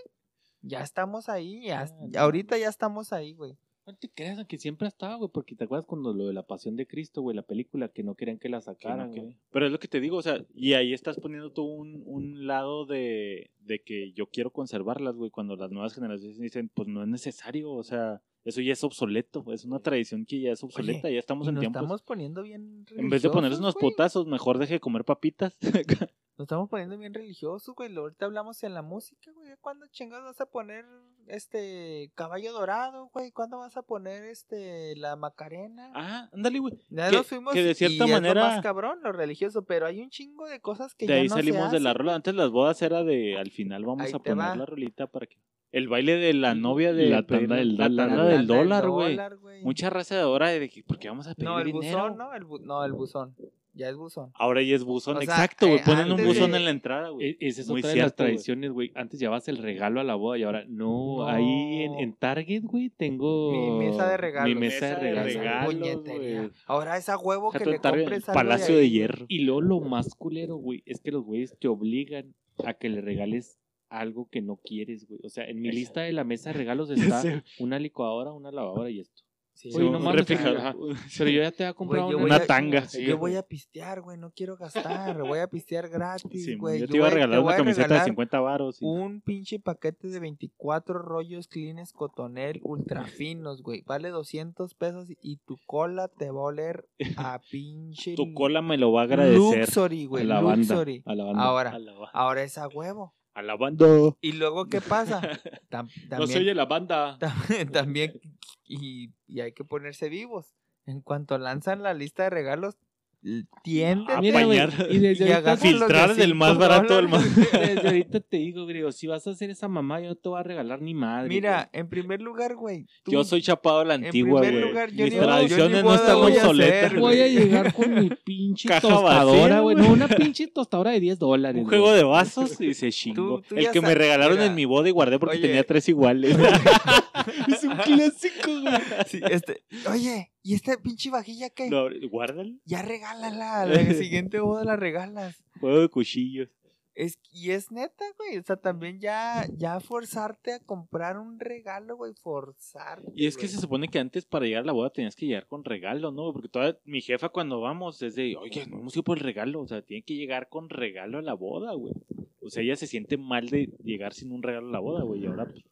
S3: Ya estamos ahí, ya,
S4: Ah,
S3: ahorita ya estamos ahí, güey.
S4: No te creas que siempre ha estado, güey, porque te acuerdas cuando lo de la pasión de Cristo, güey, la película, que no querían que la sacaran, güey.
S1: Pero es lo que te digo, o sea, y ahí estás poniendo tú un, un lado de, de que yo quiero conservarlas, güey, cuando las nuevas generaciones dicen, pues no es necesario, o sea, eso ya es obsoleto, es una tradición que ya es obsoleta, ya estamos en
S3: nos
S1: tiempos.
S3: estamos poniendo bien
S1: En vez de ponerse
S3: religiosos,
S1: unos potazos, mejor deje de comer papitas.
S3: Nos estamos poniendo bien religiosos, güey. Lo- Ahorita hablamos en la música, güey. ¿Cuándo chingados vas a poner este caballo dorado, güey? ¿Cuándo vas a poner este la Macarena?
S1: ah, ándale, güey.
S3: ya
S1: que-
S3: nos fuimos
S1: que de cierta
S3: y es lo
S1: manera-
S3: más cabrón, lo religioso, pero hay un chingo de cosas que
S1: De
S3: ya
S1: ahí
S3: no
S1: salimos
S3: se
S1: de la rola. Antes las bodas era de, al final vamos
S3: Ahí
S1: a poner
S3: va.
S1: la rolita para que... El baile de la novia de...
S4: La tanda del
S1: la
S4: dólar,
S1: tanda
S4: güey.
S1: del
S3: La tanda
S1: dólar, güey.
S3: dólar, güey.
S1: Mucha raza de ahora de que, ¿por qué vamos a pedir
S3: No, el
S1: dinero?
S3: buzón, ¿no? El bu- no, el buzón. Ya es buzón.
S1: Ahora ya es buzón,
S3: O sea,
S1: exacto, güey.
S3: eh,
S1: Ponen un buzón
S3: de-
S1: en la entrada, güey.
S4: E- Esa es
S1: Muy
S4: otra de las
S1: cierto, güey.
S4: tradiciones, güey. Antes llevabas el regalo a la boda y ahora no.
S3: No.
S4: Ahí en, en Target, güey, tengo.
S3: Mi mesa de regalos.
S4: Mi mesa, de regalos.
S1: güey.
S3: Ahora esa huevo que le
S1: Target,
S3: compres
S1: Palacio de. Hierro.
S4: Y luego lo más culero, güey, es que los güeyes te obligan a que le regales algo que no quieres, güey. O sea, en mi lista de la mesa de regalos está una licuadora, una lavadora y esto.
S3: Sí,
S4: Oye, no mames,
S1: refrigerador.
S4: ajá. Pero yo ya te voy a comprar
S3: Güey,
S4: una,
S3: a-
S1: tanga.
S4: Sí,
S3: yo voy a pistear, güey, no quiero gastar, voy a pistear gratis,
S1: Sí,
S3: güey.
S1: yo te iba a
S3: voy-
S1: regalar una
S3: a
S1: camiseta de
S3: regalar
S1: 50 varos.
S3: Un pinche paquete de 24 rollos Kleenex Cotonel ultra finos, güey. Vale 200 pesos y tu cola te va a oler a pinche
S1: Tu cola me lo va a agradecer.
S3: Luxury,
S4: a
S3: güey.
S4: la banda.
S3: Luxury.
S4: A la banda.
S3: Ahora,
S1: A la, ba-
S3: ahora es a huevo.
S1: A la banda.
S3: Y luego, ¿qué pasa? Tam-
S4: No se
S3: también,
S4: oye la banda.
S3: tam- también y, y hay que ponerse vivos. En cuanto lanzan la lista de regalos,
S1: Ah,
S4: Mira, güey,
S1: apañar.
S4: y desde
S3: y
S4: ahorita,
S3: agarran los de
S1: filtrar del más barato al más-
S4: desde ahorita te digo, griego, si vas a hacer esa mamá, yo no te voy a regalar ni madre.
S3: Mira, en primer lugar, güey. tú-
S1: Yo soy chapado a la
S3: en
S1: antigua,
S3: primer
S1: güey.
S3: lugar, yo
S1: Mis
S3: ni-
S1: tradiciones no están
S3: voy a
S1: obsoletas.
S4: Voy a llegar con mi pinche
S1: Caja
S4: tostadora,
S1: vacía,
S4: güey.
S1: güey.
S4: No, una pinche tostadora de 10 dólares.
S1: Un
S4: güey.
S1: juego de vasos y se chingó.
S3: Tú- tú
S1: el que me regalaron
S3: mira.
S1: en mi boda y guardé porque
S3: Oye.
S1: tenía tres iguales. un clásico, güey.
S3: Sí, este, oye, ¿y esta pinche vajilla qué?
S1: No, guárdalo.
S3: Ya regálala, la siguiente boda la regalas.
S1: Juego de cuchillos.
S3: Es, y es neta, güey. O sea, también ya, ya forzarte a comprar un regalo, güey. Forzarte.
S1: Y es que
S3: güey.
S1: se supone que antes para llegar a la boda tenías que llegar con regalo, ¿no? Porque toda mi jefa cuando vamos es de, oye, no hemos ido por el regalo. O sea, tiene que llegar con regalo a la boda, güey. O sea, ella se siente mal de llegar sin un regalo a la boda, güey. Y ahora, pues,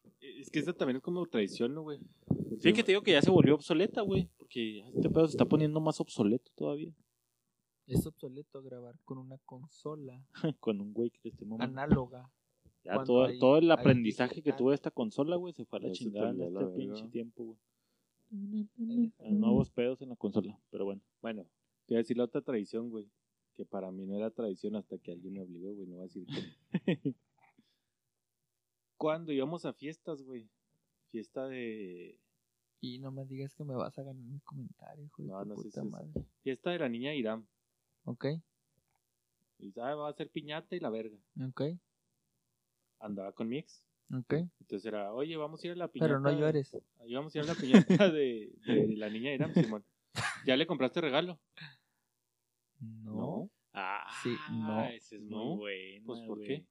S4: Es que esa también es como tradición, ¿no, güey?
S1: sí que te digo que ya se volvió obsoleta, güey. Porque este pedo se está poniendo más obsoleto todavía.
S3: Es obsoleto grabar con una consola
S1: con un güey que esté mamando.
S3: análoga.
S1: Ya todo,
S3: hay-
S1: todo el aprendizaje que tuvo esta consola, güey, se fue a la chingada en este pinche tiempo, güey. Nuevos pedos en la consola, pero bueno.
S4: Bueno, te voy a decir la otra tradición, güey. Que para mí no era tradición hasta que alguien me obligó, güey. No voy a decir que. Cuando íbamos a fiestas, güey. Fiesta de.
S3: Y no me digas que me vas a ganar mi comentario, hijo de
S4: No,
S3: tu
S4: no sé
S3: puta
S4: si es-. Fiesta de la niña Irán.
S3: Ok,
S4: Y ah, va a ser piñata y la verga.
S3: ok,
S4: Andaba con mi ex.
S3: ok.
S4: Entonces era, oye, vamos a ir a la piñata.
S3: Pero no llores.
S4: Íbamos a ir a la piñata de, de la niña Irán, Simón. ¿Ya le compraste regalo?
S3: No.
S1: Ah,
S3: Sí, no.
S1: Ese es
S4: No.
S1: muy bueno.
S4: Pues, ¿por qué?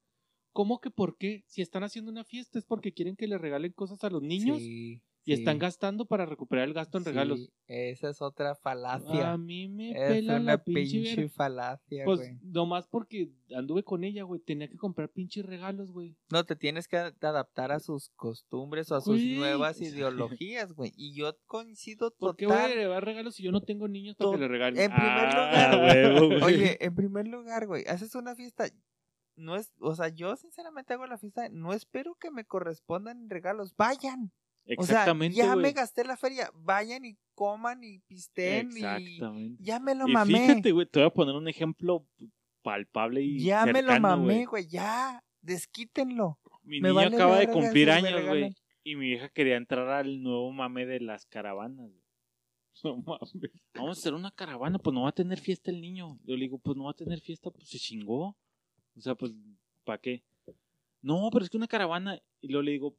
S4: ¿Cómo que por qué? Si están haciendo una fiesta es porque quieren que le regalen cosas a los niños
S3: Sí,
S4: y están gastando para recuperar el gasto en regalos.
S3: esa es otra falacia.
S4: A mí me
S3: es
S4: pela
S3: una
S4: la pinche,
S3: pinche falacia,
S4: Pues
S3: güey.
S4: nomás porque anduve con ella, güey. Tenía que comprar pinches regalos, güey.
S3: No, te tienes que adaptar a sus costumbres o a sus
S4: Güey.
S3: nuevas ideologías, güey. Y yo coincido
S4: ¿Por qué voy a
S3: total.
S4: llevar regalos si yo no tengo niños para que le regalen?
S3: en primer
S1: Ah,
S3: lugar,
S1: güey.
S3: Oye, en primer lugar, güey, haces una fiesta. No es, o sea, yo sinceramente hago la fiesta, no espero que me correspondan regalos, vayan.
S1: Exactamente,
S3: o sea, ya me gasté la feria, vayan y coman y pisten y
S1: Exactamente.
S3: ya me lo
S1: Y
S3: mamé.
S1: fíjate, güey, te voy a poner un ejemplo palpable y
S3: ya me lo mamé, güey, ya, desquítenlo.
S1: Mi
S3: Me
S1: niño
S3: vale
S1: acaba de cumplir años, güey. Y mi hija quería entrar al nuevo mame de las caravanas. güey.
S4: No mames.
S1: Vamos a hacer una caravana, pues no va a tener fiesta el niño. Yo le digo, pues no va a tener fiesta, pues se chingó. O sea, pues, ¿para qué? No, pero es que una caravana. Y luego le digo,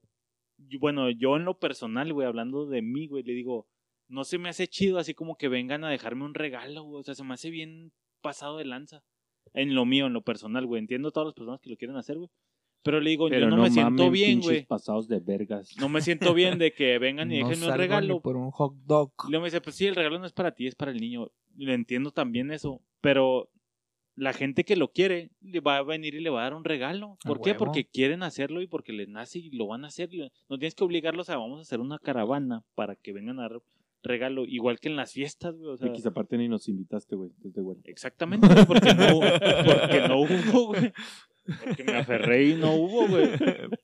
S1: bueno, yo en lo personal, güey, hablando de mí, güey, le digo, no se me hace chido así como que vengan a dejarme un regalo, güey. O sea, se me hace bien pasado de lanza. En lo mío, en lo personal, güey. Entiendo a todas las personas que lo quieren hacer, güey. Pero le digo,
S4: Pero
S1: yo no, me siento bien, güey.
S4: pasados de vergas.
S1: No me siento bien de que vengan y
S3: No
S1: déjenme un regalo.
S3: por un hot dog.
S1: Y luego me dice, pues sí, el regalo no es para ti, es para el niño. Le entiendo también eso, pero la gente que lo quiere le va a venir y le va a dar un regalo. ¿Por qué?
S3: huevo.
S1: Porque quieren hacerlo y porque les nace y lo van a hacer. No tienes que obligarlos a vamos a hacer una caravana para que vengan a dar regalo, igual que en las fiestas, güey. O sea,
S4: X aparte ni nos invitaste, güey.
S1: Exactamente, porque no, porque no hubo, güey. Porque me aferré y no hubo, güey.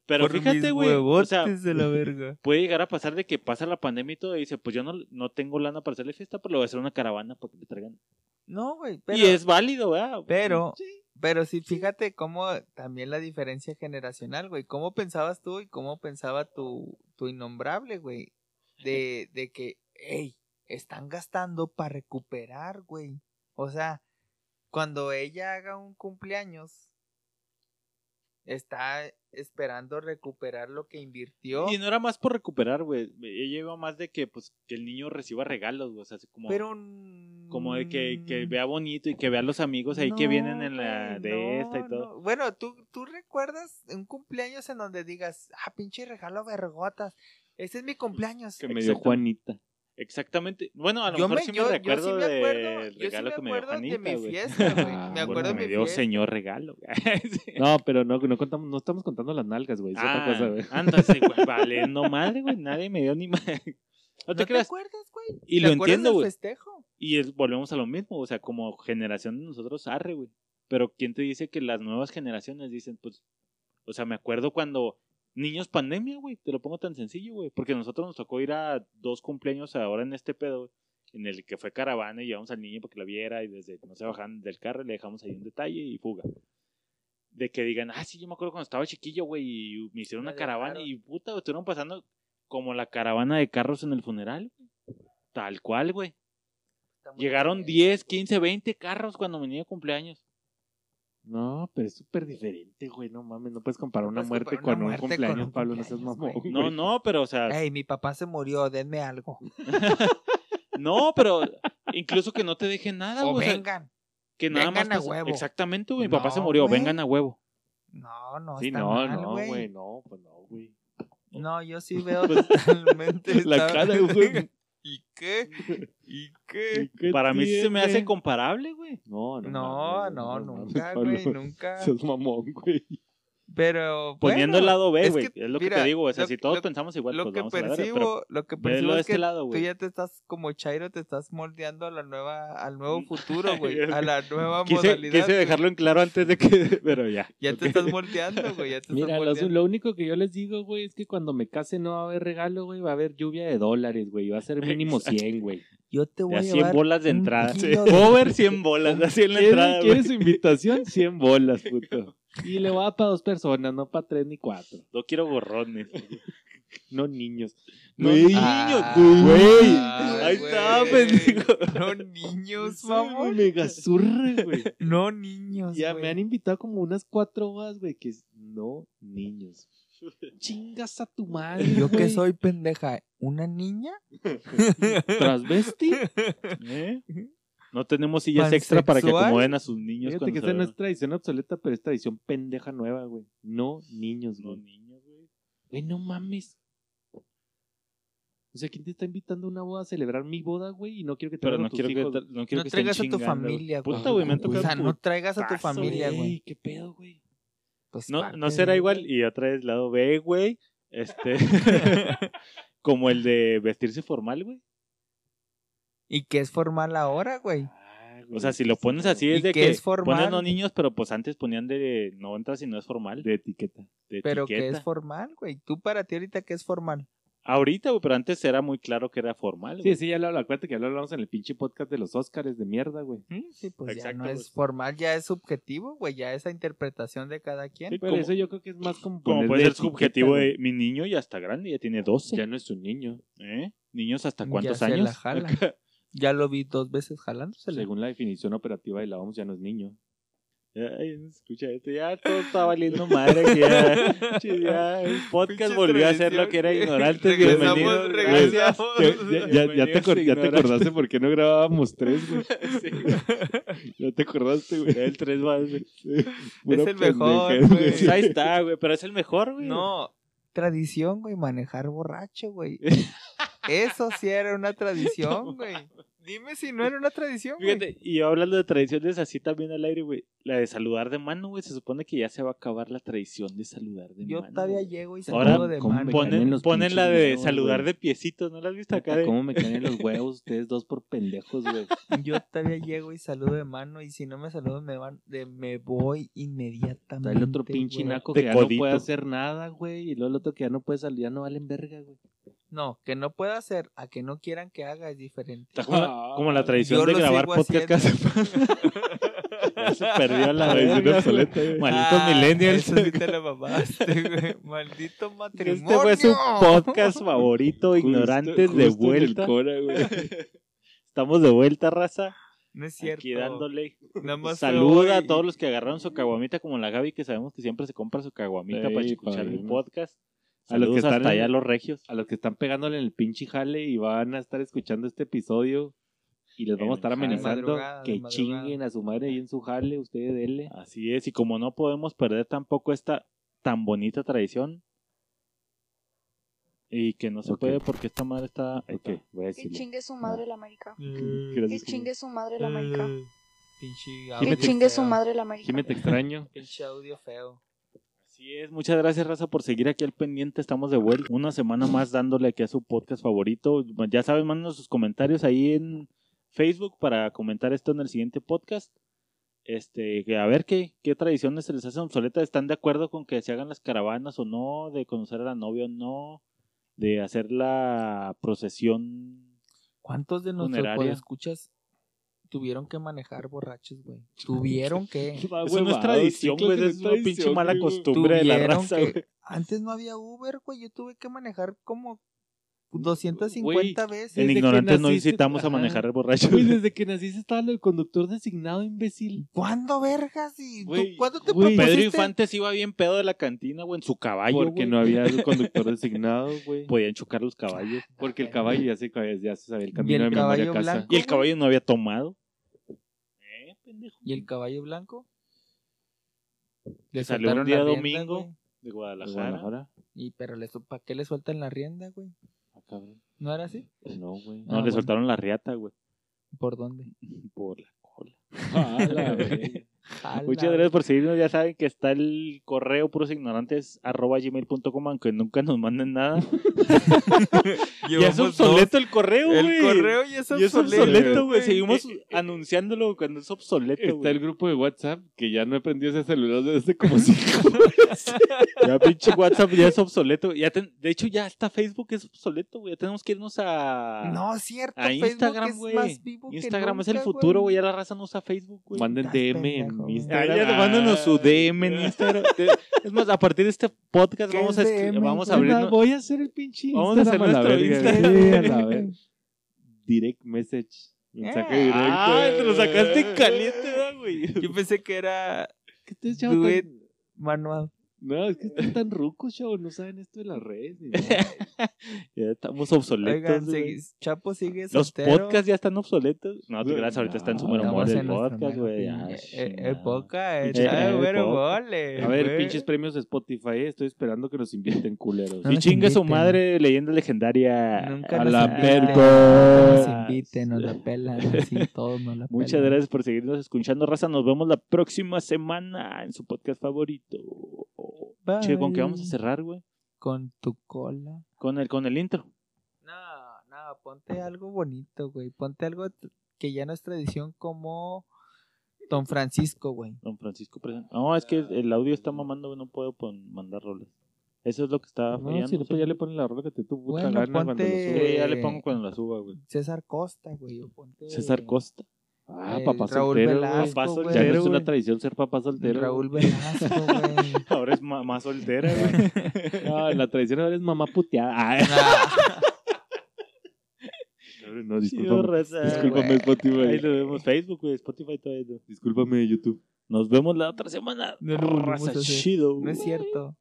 S1: Pero
S3: Por
S1: fíjate, güey. O sea,
S3: de la verga.
S1: puede llegar a pasar de que pasa la pandemia y todo y dice, pues yo no, no tengo lana para hacerle fiesta, pero le voy a hacer una caravana para que le traigan.
S3: No, güey, pero...
S1: y es válido, ¿verdad?
S3: Pero, pero sí, fíjate cómo también la diferencia generacional, güey. ¿Cómo pensabas tú y cómo pensaba tu, tu innombrable, güey? De, de que, hey, están gastando para recuperar, güey. O sea, cuando ella haga un cumpleaños, está esperando recuperar lo que invirtió.
S1: Y no era más por recuperar, güey. Ella iba más de que, pues, que el niño reciba regalos, güey. O sea, así como,
S3: Pero...
S1: como de que, que vea bonito y que vea los amigos ahí que vienen en la de esta y todo.
S3: no. Bueno, ¿tú, tú recuerdas un cumpleaños en donde digas, ah, pinche regalo vergotas. Ese es mi cumpleaños.
S4: Que me dio. Juanita.
S1: Exactamente. Bueno, a lo
S3: Yo
S1: mejor
S3: me,
S1: sí me
S3: yo, yo sí
S1: recuerdo
S3: me acuerdo,
S1: del
S3: yo sí
S1: regalo
S3: me
S1: que me dio
S3: acuerdo de
S1: Juanita,
S3: mi
S1: güey.
S3: fiesta, güey.
S4: Ah,
S3: Me acuerdo
S1: Porque
S3: de
S1: me
S3: mi
S1: dio
S3: fiesta.
S1: señor regalo. güey. Sí.
S4: No, pero no, no contamos, no estamos contando las nalgas, güey. Es otra
S1: Ah,
S4: cosa, güey.
S1: Ándase, güey. Vale, no madre, güey. Nadie me dio ni madre. No
S3: ¿No
S1: te
S3: acuerdas, güey?
S1: Y
S3: ¿Te
S1: lo entiendo, güey.
S3: festejo?
S1: Y es- volvemos a lo mismo, o sea, como generación de nosotros, arre, güey. Pero ¿quién te dice que las nuevas generaciones dicen, pues, o sea, me acuerdo cuando niños pandemia, güey, te lo pongo tan sencillo, güey, porque nosotros nos tocó ir a dos cumpleaños ahora en este pedo, güey, en el que fue caravana y llevamos al niño para que la viera y desde que no se bajan del carro le dejamos ahí un detalle y fuga. De que digan, ah, sí, yo me acuerdo cuando estaba chiquillo, güey, y me hicieron
S3: Me
S1: una caravana
S3: dejaron.
S1: y puta, güey, estuvieron pasando como la caravana de carros en el funeral. Tal cual, güey. Llegaron
S3: bien.
S1: 10, 15, 20 carros cuando venía de cumpleaños.
S4: No, pero es súper diferente, güey. No mames, no puedes comparar una muerte
S3: comparar una
S4: con un
S3: muerte con
S4: cumpleaños,
S3: un
S4: Pablo. No seas mamón.
S3: güey.
S1: No, no, pero o sea,
S3: Ey, mi papá se murió, denme algo.
S1: no, pero incluso que no te dejen nada,
S3: o
S1: güey. o sea,
S3: vengan.
S1: que nada más
S3: vengan a
S1: pasa-
S3: huevo.
S1: Exactamente, güey. Mi papá se
S3: No,
S1: murió,
S3: güey.
S1: vengan a huevo.
S3: No, no,
S4: Sí,
S3: está
S4: no,
S3: mal,
S4: no,
S3: güey.
S4: güey. No, pues no, güey.
S3: No, yo sí veo totalmente.
S4: La cara, güey.
S3: ¿Y qué? ¿Y qué?
S4: ¿Qué
S1: Para mí sí se me hace comparable, güey.
S4: No, no.
S3: No, no, nunca, güey, nunca.
S4: Seas mamón, güey.
S3: Pero.
S1: Poniendo el lado B,
S3: es
S1: güey.
S3: que,
S1: Es lo que te digo, o sea,
S3: lo-
S1: si todos
S3: lo-
S1: pensamos igual,
S3: Lo
S1: pues
S3: que
S1: vamos a la verga,
S3: percibo, lo que percibo
S1: de
S3: es
S1: este
S3: que
S1: lado,
S3: tú ya te estás, como Chairo, te estás moldeando a la nueva, al nuevo futuro, güey. A la nueva
S1: Quise,
S3: modalidad.
S1: quise dejarlo en claro antes de que... Pero ya.
S3: Ya te estás moldeando, güey. Ya te
S4: Mira,
S3: moldeando.
S4: lo único que yo les digo, güey, es que cuando me case no va a haber regalo, güey. Va a haber lluvia de dólares, güey. Va a ser mínimo
S1: Exacto.
S4: 100, güey.
S3: Yo te voy a
S1: 100
S3: llevar
S1: bolas de entrada. Over 100 bolas, así en la
S4: ¿Quiere,
S1: entrada,
S4: quiere
S1: güey.
S4: su invitación? 100 bolas, puto. Y le va a dar para dos personas, no para tres ni cuatro.
S1: No quiero borrones.
S4: No niños.
S1: No
S4: Güey.
S1: niños,
S3: Ah,
S1: güey. Ahí está, pendejo.
S3: No niños, mamón.
S4: Mega zurre, güey.
S3: No niños,
S4: Ya
S3: güey.
S4: me han invitado como unas cuatro horas, güey, que es no niños. Chingas a tu madre.
S3: ¿Yo que soy pendeja? ¿Una niña?
S4: ¿Transvesti?
S1: ¿Eh? No tenemos sillas extra para que acomoden a sus niños
S4: Fíjate
S1: cuando
S4: que
S1: se
S4: esta no es tradición obsoleta, pero es tradición pendeja nueva, güey. No niños,
S1: No,
S4: güey.
S1: niños, güey.
S4: Güey, no mames. O sea, ¿quién te está invitando a una boda a celebrar mi boda, güey? Y no quiero que te
S1: Pero no
S4: a tus
S1: quiero, que,
S4: hijos.
S1: tra- no quiero
S3: No
S1: que
S3: traigas a
S1: estén
S3: tu
S1: chingando,
S3: familia, güey.
S1: Puta, güey, me han
S3: O
S1: tocado
S3: sea, no traigas a tu
S1: putazo,
S3: familia, güey.
S4: Güey, ¿Qué pedo, güey?
S3: Pues
S1: No,
S3: parte
S1: no será igual. Y otra vez lado B, güey. Este. como el de vestirse formal, güey.
S3: ¿Y qué es formal ahora, güey?
S4: Ah,
S1: O sea, si lo pones así
S3: ¿Y
S1: es de
S3: qué
S1: que
S3: es formal?
S1: ponen no niños, pero pues antes ponían de no entras si no es formal.
S4: De etiqueta.
S1: de
S3: Pero ¿qué
S1: etiqueta.
S3: es formal, güey? Tú para ti ahorita, ¿qué es formal?
S1: Ahorita, güey, pero antes era muy claro que era formal,
S4: Sí,
S1: güey.
S4: sí, ya lo acuérdate que ya lo hablamos en el pinche podcast de los Óscares de mierda, güey.
S3: Sí, pues
S1: Exacto,
S3: ya no es formal, ya es subjetivo, güey, ya esa interpretación de cada quien.
S1: Sí,
S4: Pero eso yo creo que es más como
S1: Como puede ser subjetivo de mi niño ya está grande, ya tiene 12.
S4: Ya no es un niño.
S1: ¿Eh? ¿Niños hasta
S3: Ya
S1: cuántos
S3: se
S1: años?
S3: la jala. Ya lo vi dos veces jalándosela.
S4: Según la definición operativa de la OMS, ya no es niño.
S1: Ay, escucha esto, ya todo está valiendo madre. que Ya, che, ya el podcast volvió a ser lo que era ignorante.
S3: Regresamos,
S1: Bienvenido.
S3: regresamos.
S1: Gracias.
S4: Ya, ya- ya te, acor- ya te acordaste por qué no grabábamos tres, güey.
S1: Sí, güey.
S4: Ya te acordaste, güey.
S1: El 3 más, güey.
S4: Pura
S3: el mejor, güey.
S1: Pues ahí está, güey, pero es el mejor, güey.
S3: No, tradición, güey, manejar borracho, güey. Eso sí era una tradición, güey. Dime si no era una tradición, güey.
S1: Fíjate, y yo hablando de tradiciones así también al aire, güey. La de saludar de mano, güey. Se supone que ya se va a acabar la tradición de saludar de
S3: Yo
S1: mano.
S3: todavía
S1: güey.
S3: llego y
S1: Ahora,
S3: saludo de
S4: ¿cómo
S3: mano.
S1: Ponen,
S4: los
S1: ponen la de
S4: huevos,
S1: saludar
S4: güey.
S1: de piecitos, ¿no la has visto acá? De...
S4: ¿Cómo me caen en los huevos ustedes dos por pendejos, güey?
S3: Yo todavía llego y saludo de mano y si no me saludo me van de, me voy inmediatamente.
S4: Está el otro pinche naco
S1: De
S4: que ya no puede hacer nada, güey. Y luego el otro que ya no puede salir, ya no valen verga, güey.
S3: No, que no pueda hacer, a que no quieran que haga es diferente.
S1: Está como, la, como la tradición
S3: Yo
S1: de
S3: lo
S1: grabar
S3: sigo
S1: podcast cada
S3: haciendo.
S1: semana. Ya se perdió la
S4: Tradición obsoleta.
S1: Malditos
S3: Ah,
S1: millennials.
S3: Eso sí te la mamaste, güey. Maldito matrimonio.
S1: Este fue su podcast favorito, ignorantes
S4: Justo-
S1: de
S4: justo en el
S1: vuelta.
S4: Cora, güey.
S1: Estamos de vuelta, raza.
S3: No es cierto.
S1: Aquí dándole. Saluda a todos los que agarraron su caguamita, como la Gaby, que sabemos que siempre se compra su caguamita
S4: Sí,
S1: para escuchar el podcast.
S4: A los que están
S1: hasta
S4: en-
S1: allá, los regios.
S4: A los que están pegándole en el pinche jale y van a estar escuchando este episodio y les vamos a estar amenazando que chinguen a su madre ahí en su jale, ustedes denle.
S1: Así es, y como no podemos perder tampoco esta tan bonita tradición, Y que no se puede porque esta madre está...
S4: Ok, voy a
S6: Que
S4: decirlo.
S6: chingue su madre la América.
S3: Mm,
S6: Que chingue su madre la América.
S3: Pinche
S6: Que chingue su madre la América.
S4: Jimé, te extraño.
S3: Pinche audio feo.
S1: Así es, muchas gracias Raza por seguir aquí al pendiente, estamos de vuelta. Una semana más dándole aquí a su podcast favorito. Ya saben, mándenos sus comentarios ahí en Facebook para comentar esto en el siguiente podcast. Este, a ver qué, qué tradiciones se les hacen obsoletas. ¿Están de acuerdo con que se hagan las caravanas o no? ¿De conocer a la novia o no? ¿De hacer la procesión?
S3: ¿Cuántos de nuestros
S1: Funeraria.
S3: escuchas tuvieron que manejar borrachos, güey? Tuvieron que.
S1: Eso no es tradición, güey. Es una pinche mala costumbre de la raza,
S3: que-
S1: güey.
S3: Antes no había Uber, güey. Yo tuve que manejar como 250 veces.
S1: En ignorantes no incitamos a manejar borrachos.
S4: Güey, desde que naciste estaba el conductor designado, imbécil.
S3: ¿Cuándo, vergas? ¿Y tú
S4: Güey,
S3: cuándo te propusiste?
S1: Pedro Infante se iba bien pedo de la cantina, güey, en su caballo,
S4: Porque no había el conductor designado, güey.
S1: Podían chocar los caballos.
S4: Porque el caballo ya se, ya se sabía el
S3: ¿Y
S4: camino
S3: el
S4: de a
S3: caballo
S4: casa.
S3: blanco?
S1: Y el caballo no había tomado. Pendejo.
S3: ¿Y el caballo blanco? Le
S1: Salió un día
S3: la rienda,
S1: domingo.
S3: güey.
S1: De Guadalajara.
S4: Guadalajara.
S3: Y pero le, ¿para qué le sueltan la rienda, güey?
S4: Ah, cabrón.
S3: ¿No era así?
S4: No, güey.
S1: No,
S3: Ah,
S1: le
S3: bueno.
S1: soltaron la riata, güey.
S3: ¿Por dónde?
S1: Por la cola.
S4: Ah, la.
S3: Jala.
S1: Muchas gracias por seguirnos. Ya saben que está el correo purosignorantes arroba gmail.com, aunque nunca nos manden nada. ya es obsoleto el correo, güey.
S3: El correo ya es
S1: Ya es
S3: obsoleto.
S1: güey.
S3: güey.
S1: Seguimos anunciándolo cuando es obsoleto,
S4: Está el grupo de WhatsApp que ya no he prendido ese celular desde hace como cinco meses.
S1: Ya pinche WhatsApp ya es obsoleto. Ya ten- de hecho, ya hasta Facebook es obsoleto, güey. Ya tenemos que irnos a...
S3: No, cierto.
S1: A
S3: Facebook
S1: Instagram, güey. Instagram es el futuro, güey. Ya la raza no usa Facebook, güey.
S4: Manden DM
S1: Ah,
S4: Instagram.
S1: ya, mándanos su DM en Instagram. Es más, a partir de este podcast
S3: ¿Qué
S1: vamos
S3: es
S1: a, vamos a abrir...
S4: Voy a hacer el pinche
S1: Vamos a hacer
S4: Instagram la
S1: nuestro
S4: verga,
S1: Instagram.
S4: güey. Sí, a la verga. Direct message. Mensaje
S3: Eh.
S4: directo.
S1: Ah, te lo sacaste en caliente, ¿verdad, güey.
S3: Yo pensé que era
S4: ¿Qué te
S3: it. manual.
S4: No, es que están tan rucos, chavos. No saben esto de las redes. ni nada.
S1: Ya estamos obsoletos.
S3: Oigan,
S1: güey.
S3: Chapo sigue
S1: Los
S3: soltero.
S1: podcasts ya están obsoletos. No, te creas, ahorita está en su buen humor
S3: Estamos
S1: el
S3: en
S1: podcast, güey. Ah,
S3: eh, eh,
S1: chingada.
S3: Época,
S1: Pinche
S3: mole,
S4: A ver,
S3: güey.
S4: pinches premios de Spotify. eh, Estoy esperando que nos inviten culeros.
S3: No
S1: Y
S3: nos
S1: chingue su
S3: inviten.
S1: madre, leyenda legendaria.
S3: Nunca
S1: a
S3: nos
S1: la
S3: inviten, nunca nos inviten, nos la pelan, así todos nos la
S1: Muchas
S3: pelan.
S1: gracias por seguirnos escuchando, raza. Nos vemos la próxima semana en su podcast favorito.
S3: Bye.
S1: Che, ¿con qué vamos a cerrar, güey?
S3: Con tu cola.
S1: Con el, con el intro.
S3: No, no, ponte algo bonito, güey. Ponte algo que ya no es tradición como Don Francisco, güey.
S1: Don Francisco presente. No, es que el audio está mamando, güey. No puedo pon- mandar roles. Eso es lo que está
S4: No,
S1: fallando.
S4: si no, pues ya le ponen la rola que te tu puta
S3: Bueno,
S4: gana cuando lo
S3: ponte-
S4: subes.
S1: Sí, ya le pongo cuando la suba, güey.
S3: César Costa, güey. ponte
S1: César Costa.
S4: Ah,
S3: Eh,
S4: papá
S3: Raúl
S4: soltero.
S3: Velasco.
S1: Papá
S3: güey.
S4: Ya no
S1: soltero,
S4: es una tradición ser papá soltero.
S3: Raúl Velasco, güey.
S1: Ahora es ma- más soltera, güey.
S4: No, la tradición ahora es mamá puteada. Ah, no,
S1: Chido,
S4: discúlpame.
S1: raza.
S4: Discúlpame. Spotify.
S1: Ahí lo vemos. Facebook, güey. Spotify todavía no.
S4: Discúlpame, YouTube.
S1: Nos vemos la otra semana.
S3: No volvemos
S1: Raza, chido.
S3: no es cierto.